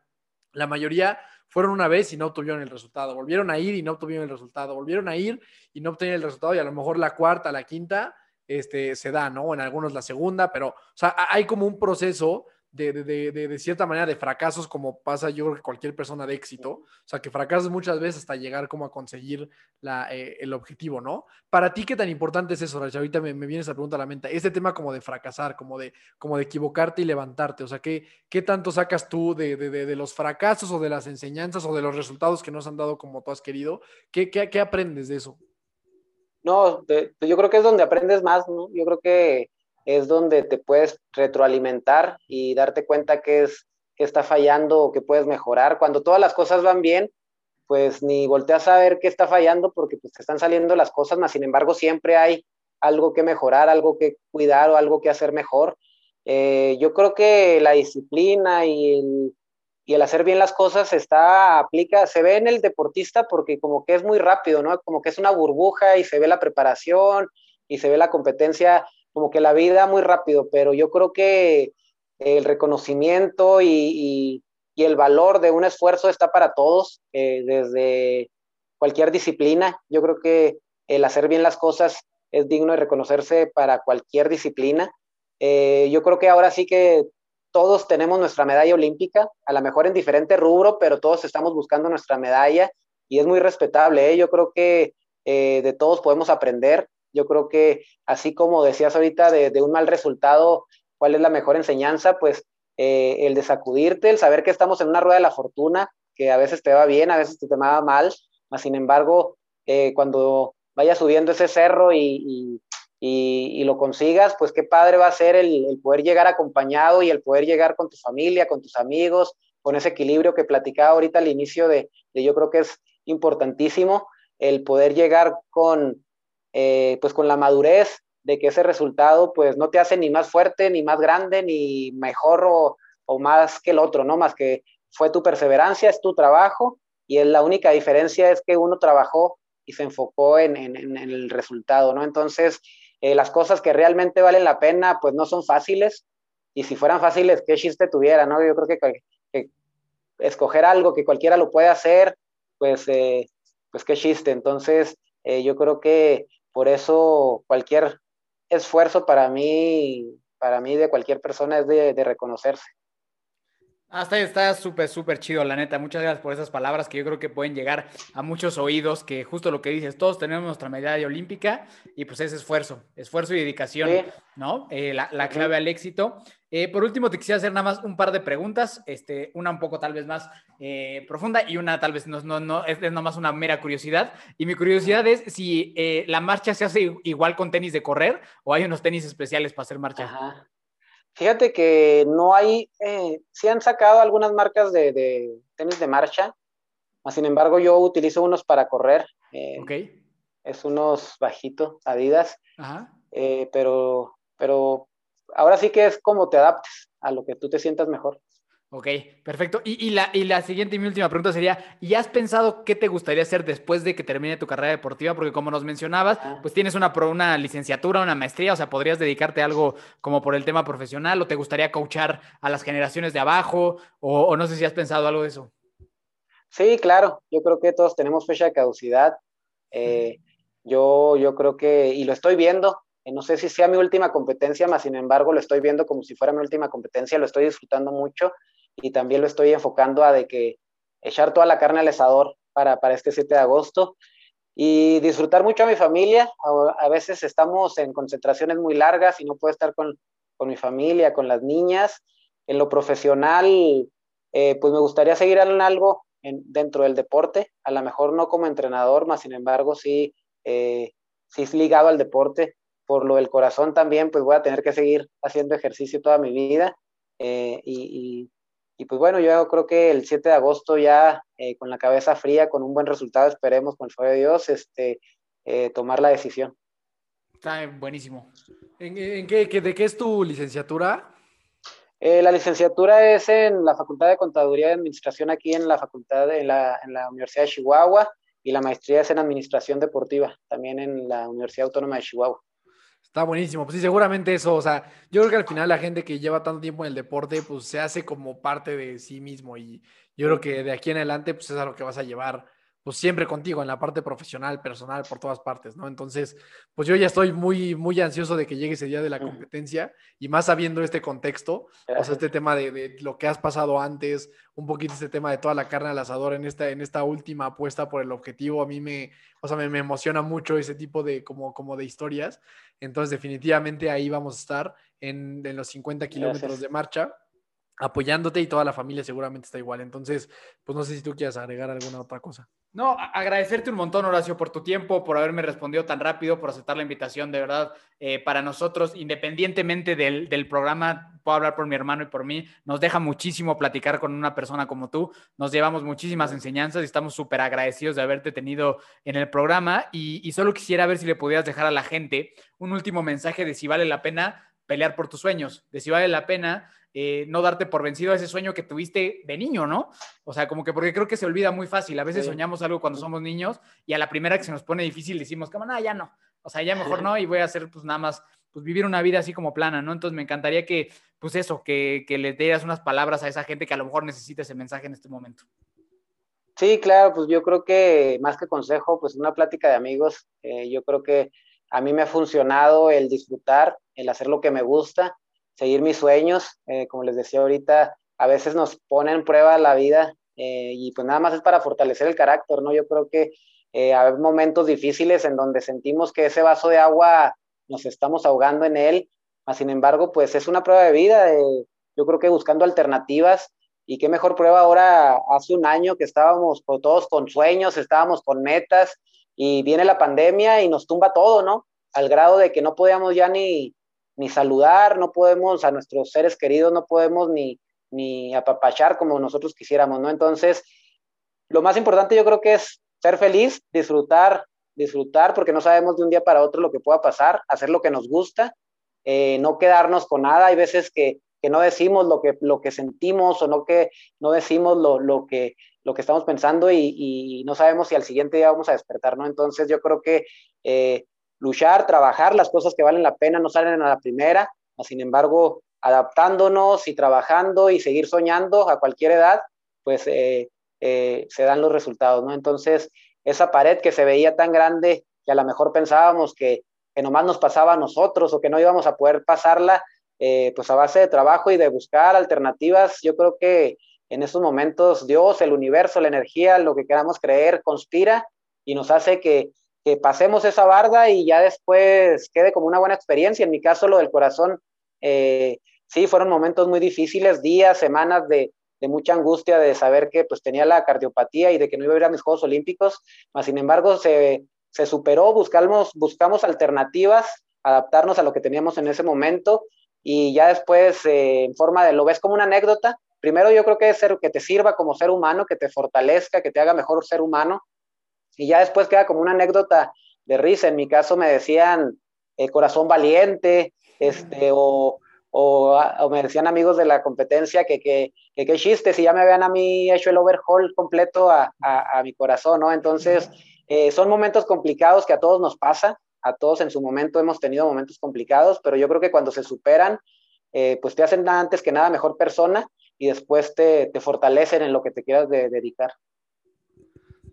la mayoría fueron una vez y no obtuvieron el resultado, volvieron a ir y no obtuvieron el resultado, volvieron a ir y no obtenieron el resultado y a lo mejor la cuarta, la quinta, este, se da, ¿no? En algunos la segunda, pero, o sea, hay como un proceso de, de, de, de, cierta manera de fracasos, como pasa yo cualquier persona de éxito, o sea, que fracasas muchas veces hasta llegar como a conseguir la, eh, el objetivo, ¿no? Para ti, ¿qué tan importante es eso, Racha? Ahorita me, me, viene esa pregunta a la mente, este tema como de fracasar, como de, como de equivocarte y levantarte, o sea, ¿qué, qué tanto sacas tú de, los fracasos o de las enseñanzas o de los resultados que nos han dado como tú has querido? ¿Qué, qué, qué aprendes de eso? No, yo creo que es donde aprendes más, ¿no? Yo creo que es donde te puedes retroalimentar y darte cuenta que es que está fallando o que puedes mejorar. Cuando todas las cosas van bien, pues ni volteas a ver qué está fallando porque pues te están saliendo las cosas, más sin embargo siempre hay algo que mejorar, algo que cuidar o algo que hacer mejor. Eh, yo creo que la disciplina y el, y el, hacer bien las cosas está, aplica, se ve en el deportista porque como que es muy rápido, ¿no? Como que es una burbuja y se ve la preparación y se ve la competencia como que la vida muy rápido, pero yo creo que el reconocimiento y, el valor de un esfuerzo está para todos, eh, desde cualquier disciplina. Yo creo que el hacer bien las cosas es digno de reconocerse para cualquier disciplina. Eh, yo creo que ahora sí que todos tenemos nuestra medalla olímpica, a lo mejor en diferente rubro, pero todos estamos buscando nuestra medalla y es muy respetable. ¿eh? Yo creo que de todos podemos aprender. Yo creo que así como decías ahorita de, un mal resultado, ¿cuál es la mejor enseñanza? Pues eh, el de sacudirte, el saber que estamos en una rueda de la fortuna, que a veces te va bien, a veces te, va mal, mas sin embargo, eh, cuando vayas subiendo ese cerro y, lo consigas, pues qué padre va a ser el, poder llegar acompañado y el poder llegar con tu familia, con tus amigos, con ese equilibrio que platicaba ahorita al inicio de, de yo creo que es importantísimo el poder llegar con, eh, pues con la madurez de que ese resultado pues no te hace ni más fuerte, ni más grande, ni mejor o, más que el otro, ¿no? Más que fue tu perseverancia, es tu trabajo y es la única diferencia es que uno trabajó y se enfocó en, el resultado, ¿no? Entonces, eh, las cosas que realmente valen la pena pues no son fáciles y si fueran fáciles, ¿qué chiste tuviera, ¿no? Yo creo que, escoger algo que cualquiera lo puede hacer, pues, eh, pues qué chiste. Entonces, yo creo que por eso cualquier esfuerzo para mí, para mí de cualquier persona es de, reconocerse. Hasta está súper, súper chido, la neta. Muchas gracias por esas palabras que yo creo que pueden llegar a muchos oídos, que justo lo que dices, todos tenemos nuestra medalla olímpica y pues es esfuerzo, esfuerzo y dedicación, ¿no? Eh, la, la, clave al éxito. Eh, por último, te quisiera hacer nada más un par de preguntas, este, una un poco tal vez más eh, profunda y una tal vez no, no, no es, es nomás una mera curiosidad. Y mi curiosidad es si eh, la marcha se hace igual con tenis de correr o hay unos tenis especiales para hacer marcha. Fíjate que no hay, sí han sacado algunas marcas de, tenis de marcha, sin embargo yo utilizo unos para correr. ok. Es unos bajitos, Adidas, Ajá. pero, pero ahora sí que es como te adaptes a lo que tú te sientas mejor. Ok, perfecto. Y, la, y la siguiente y mi última pregunta sería, ¿y has pensado qué te gustaría hacer después de que termine tu carrera deportiva? Porque como nos mencionabas, ah. pues tienes una, una licenciatura, una maestría, o sea, podrías dedicarte a algo como por el tema profesional o te gustaría coachar a las generaciones de abajo o, no sé si has pensado algo de eso. Sí, claro, yo creo que todos tenemos fecha de caducidad. Eh, yo, yo creo que, y lo estoy viendo, eh, no sé si sea mi última competencia, más sin embargo lo estoy viendo como si fuera mi última competencia, lo estoy disfrutando mucho y también lo estoy enfocando a de que echar toda la carne al asador para, para este 7 de agosto y disfrutar mucho a mi familia. A, veces estamos en concentraciones muy largas y no puedo estar con, con mi familia, con las niñas. En lo profesional, eh, pues me gustaría seguir en algo en, dentro del deporte, a lo mejor no como entrenador, más sin embargo sí, eh, sí es ligado al deporte por lo del corazón también, pues voy a tener que seguir haciendo ejercicio toda mi vida. Eh, y, y, pues bueno, yo creo que el 7 de agosto ya eh, con la cabeza fría, con un buen resultado, esperemos con el favor de Dios, este, eh, tomar la decisión. Está buenísimo. ¿En, qué, ¿De qué es tu licenciatura? la licenciatura es en la Facultad de Contaduría y Administración aquí en la Facultad de, la, en la Universidad de Chihuahua y la maestría es en Administración Deportiva, también en la Universidad Autónoma de Chihuahua. Está buenísimo. Pues sí, seguramente eso, o sea, yo creo que al final la gente que lleva tanto tiempo en el deporte, pues se hace como parte de sí mismo y yo creo que de aquí en adelante, pues es a lo que vas a llevar pues siempre contigo en la parte profesional, personal, por todas partes, ¿no? Entonces, pues yo ya estoy muy, muy ansioso de que llegue ese día de la competencia y más sabiendo este contexto, o sea, este tema de, lo que has pasado antes, un poquito este tema de toda la carne al asador en esta, en esta última apuesta por el objetivo, a mí me, o sea, me, emociona mucho ese tipo de, como, como de historias. Entonces, definitivamente ahí vamos a estar en, en los 50 kilómetros de marcha. Apoyándote y toda la familia seguramente está igual. Entonces, pues no sé si tú quieras agregar alguna otra cosa. No, agradecerte un montón, Horacio, por tu tiempo, por haberme respondido tan rápido, por aceptar la invitación, de verdad, eh, para nosotros, independientemente del, del, programa, puedo hablar por mi hermano y por mí, nos deja muchísimo platicar con una persona como tú, nos llevamos muchísimas enseñanzas y estamos súper agradecidos de haberte tenido en el programa y, y solo quisiera ver si le pudieras dejar a la gente un último mensaje de si vale la pena pelear por tus sueños, de si vale la pena eh, no darte por vencido a ese sueño que tuviste de niño, ¿no? O sea, como que porque creo que se olvida muy fácil. A veces soñamos algo cuando somos niños y a la primera que se nos pone difícil decimos, como, no, ya no. O sea, ya mejor no y voy a hacer pues nada más, pues vivir una vida así como plana, ¿no? Entonces me encantaría que, pues eso, que, que le dieras unas palabras a esa gente que a lo mejor necesita ese mensaje en este momento. Sí, claro, pues yo creo que más que consejo, pues una plática de amigos, eh, yo creo que a mí me ha funcionado el disfrutar, el hacer lo que me gusta, seguir mis sueños. Eh, como les decía ahorita, a veces nos pone en prueba la vida eh, y pues nada más es para fortalecer el carácter, ¿no? Yo creo que eh, hay momentos difíciles en donde sentimos que ese vaso de agua nos estamos ahogando en él, sin embargo, pues es una prueba de vida. yo creo que buscando alternativas y qué mejor prueba ahora, hace un año que estábamos todos con sueños, estábamos con metas y viene la pandemia y nos tumba todo, ¿no? Al grado de que no podíamos ya ni, ni saludar, no podemos a nuestros seres queridos, no podemos ni, ni apapachar como nosotros quisiéramos, ¿no? Entonces, lo más importante yo creo que es ser feliz, disfrutar, disfrutar, porque no sabemos de un día para otro lo que pueda pasar, hacer lo que nos gusta, eh, no quedarnos con nada. Hay veces que, que, no decimos lo que, lo que sentimos o no que no decimos lo, lo que, lo que estamos pensando y, y, no sabemos si al siguiente día vamos a despertar, ¿no? Entonces yo creo que eh, luchar, trabajar, las cosas que valen la pena no salen a la primera, sin embargo, adaptándonos y trabajando y seguir soñando a cualquier edad, pues eh, eh, se dan los resultados, ¿no? Entonces, esa pared que se veía tan grande que a lo mejor pensábamos que, que nomás nos pasaba a nosotros o que no íbamos a poder pasarla, eh, pues a base de trabajo y de buscar alternativas, yo creo que en estos momentos Dios, el universo, la energía, lo que queramos creer, conspira y nos hace que que pasemos esa barda y ya después quede como una buena experiencia. En mi caso, lo del corazón, eh, sí, fueron momentos muy difíciles, días, semanas de, de, mucha angustia de saber que pues tenía la cardiopatía y de que no iba a ir a mis Juegos Olímpicos, mas sin embargo se, se superó, buscamos, buscamos alternativas, adaptarnos a lo que teníamos en ese momento y ya después eh, en forma de, lo ves como una anécdota, primero yo creo que es ser, que te sirva como ser humano, que te fortalezca, que te haga mejor ser humano, y ya después queda como una anécdota de risa. En mi caso me decían eh, corazón valiente, este, o, o, me decían amigos de la competencia que qué que, chiste, si ya me habían a mí hecho el overhaul completo a, a, mi corazón, ¿no? Entonces, eh, son momentos complicados que a todos nos pasa, a todos en su momento hemos tenido momentos complicados, pero yo creo que cuando se superan, eh, pues te hacen antes que nada mejor persona y después te, te fortalecen en lo que te quieras dedicar.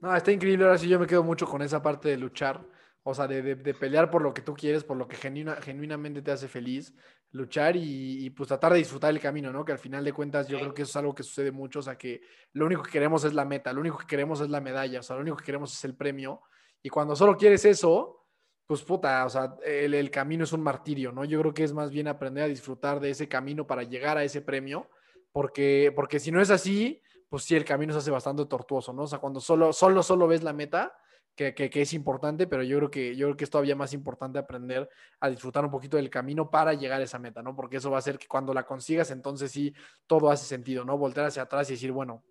No, está increíble. Ahora sí yo me quedo mucho con esa parte de luchar. O sea, de, pelear por lo que tú quieres, por lo que genuinamente te hace feliz, luchar y, pues tratar de disfrutar el camino, ¿no? Que al final de cuentas yo creo que eso es algo que sucede mucho, o sea, que lo único que queremos es la meta, lo único que queremos es la medalla, o sea, lo único que queremos es el premio. Y cuando solo quieres eso, pues puta, o sea, el, el camino es un martirio, ¿no? Yo creo que es más bien aprender a disfrutar de ese camino para llegar a ese premio, porque, porque si no es así, pues sí, el camino se hace bastante tortuoso, ¿no? O sea, cuando solo, solo, solo ves la meta, que, que, es importante, pero yo creo que, yo creo que es todavía más importante aprender a disfrutar un poquito del camino para llegar a esa meta, ¿no? Porque eso va a hacer que cuando la consigas, entonces sí, todo hace sentido, ¿no? Voltear hacia atrás y decir, bueno,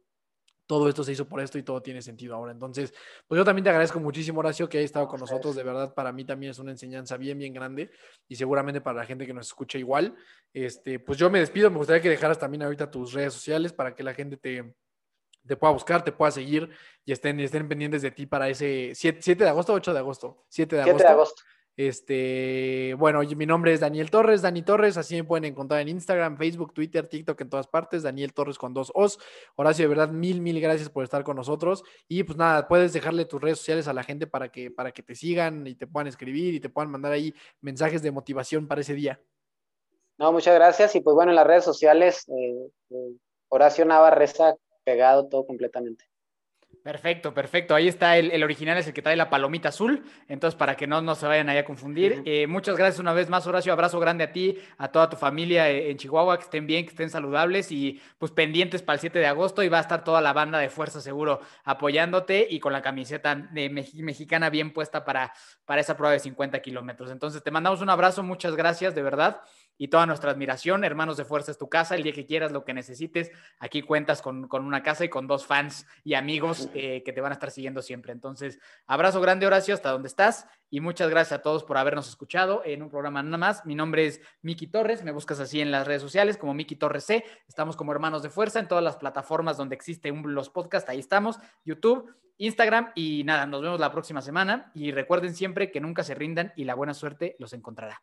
todo esto se hizo por esto y todo tiene sentido ahora. Entonces, pues yo también te agradezco muchísimo, Horacio, que hayas estado con nosotros. De verdad, para mí también es una enseñanza bien, bien grande y seguramente para la gente que nos escucha igual. Este, pues yo me despido. Me gustaría que dejaras también ahorita tus redes sociales para que la gente te, te pueda buscar, te pueda seguir y estén, estén pendientes de ti para ese 7, de agosto o 8 de agosto. 7 de agosto. 7 de agosto. Este, bueno, mi nombre es Daniel Torres, Dani Torres, así me pueden encontrar en Instagram, Facebook, Twitter, TikTok, en todas partes, Daniel Torres con dos Os. Horacio, de verdad, mil, mil gracias por estar con nosotros. Y pues nada, puedes dejarle tus redes sociales a la gente para que, para que te sigan y te puedan escribir y te puedan mandar ahí mensajes de motivación para ese día. No, muchas gracias. Y pues bueno, en las redes sociales, eh, eh, Horacio Navarreza pegado todo completamente. Perfecto, perfecto. Ahí está el, original, es el que trae la palomita azul. Entonces, para que no, no se vayan ahí a confundir. Eh, muchas gracias una vez más, Horacio. Abrazo grande a ti, a toda tu familia eh, en Chihuahua, que estén bien, que estén saludables y pues pendientes para el 7 de agosto. Y va a estar toda la banda de Fuerza Seguro apoyándote y con la camiseta de mexicana bien puesta para, para esa prueba de 50 kilómetros. Entonces, te mandamos un abrazo, muchas gracias, de verdad y toda nuestra admiración. Hermanos de Fuerza es tu casa, el día que quieras, lo que necesites. Aquí cuentas con, una casa y con dos fans y amigos eh, que te van a estar siguiendo siempre. Entonces, abrazo grande, Horacio, hasta donde estás. Y muchas gracias a todos por habernos escuchado en un programa nada más. Mi nombre es Miki Torres, me buscas así en las redes sociales como Miki Torres C. Estamos como Hermanos de Fuerza en todas las plataformas donde existen los podcasts, ahí estamos, YouTube. Instagram y nada, nos vemos la próxima semana y recuerden siempre que nunca se rindan y la buena suerte los encontrará.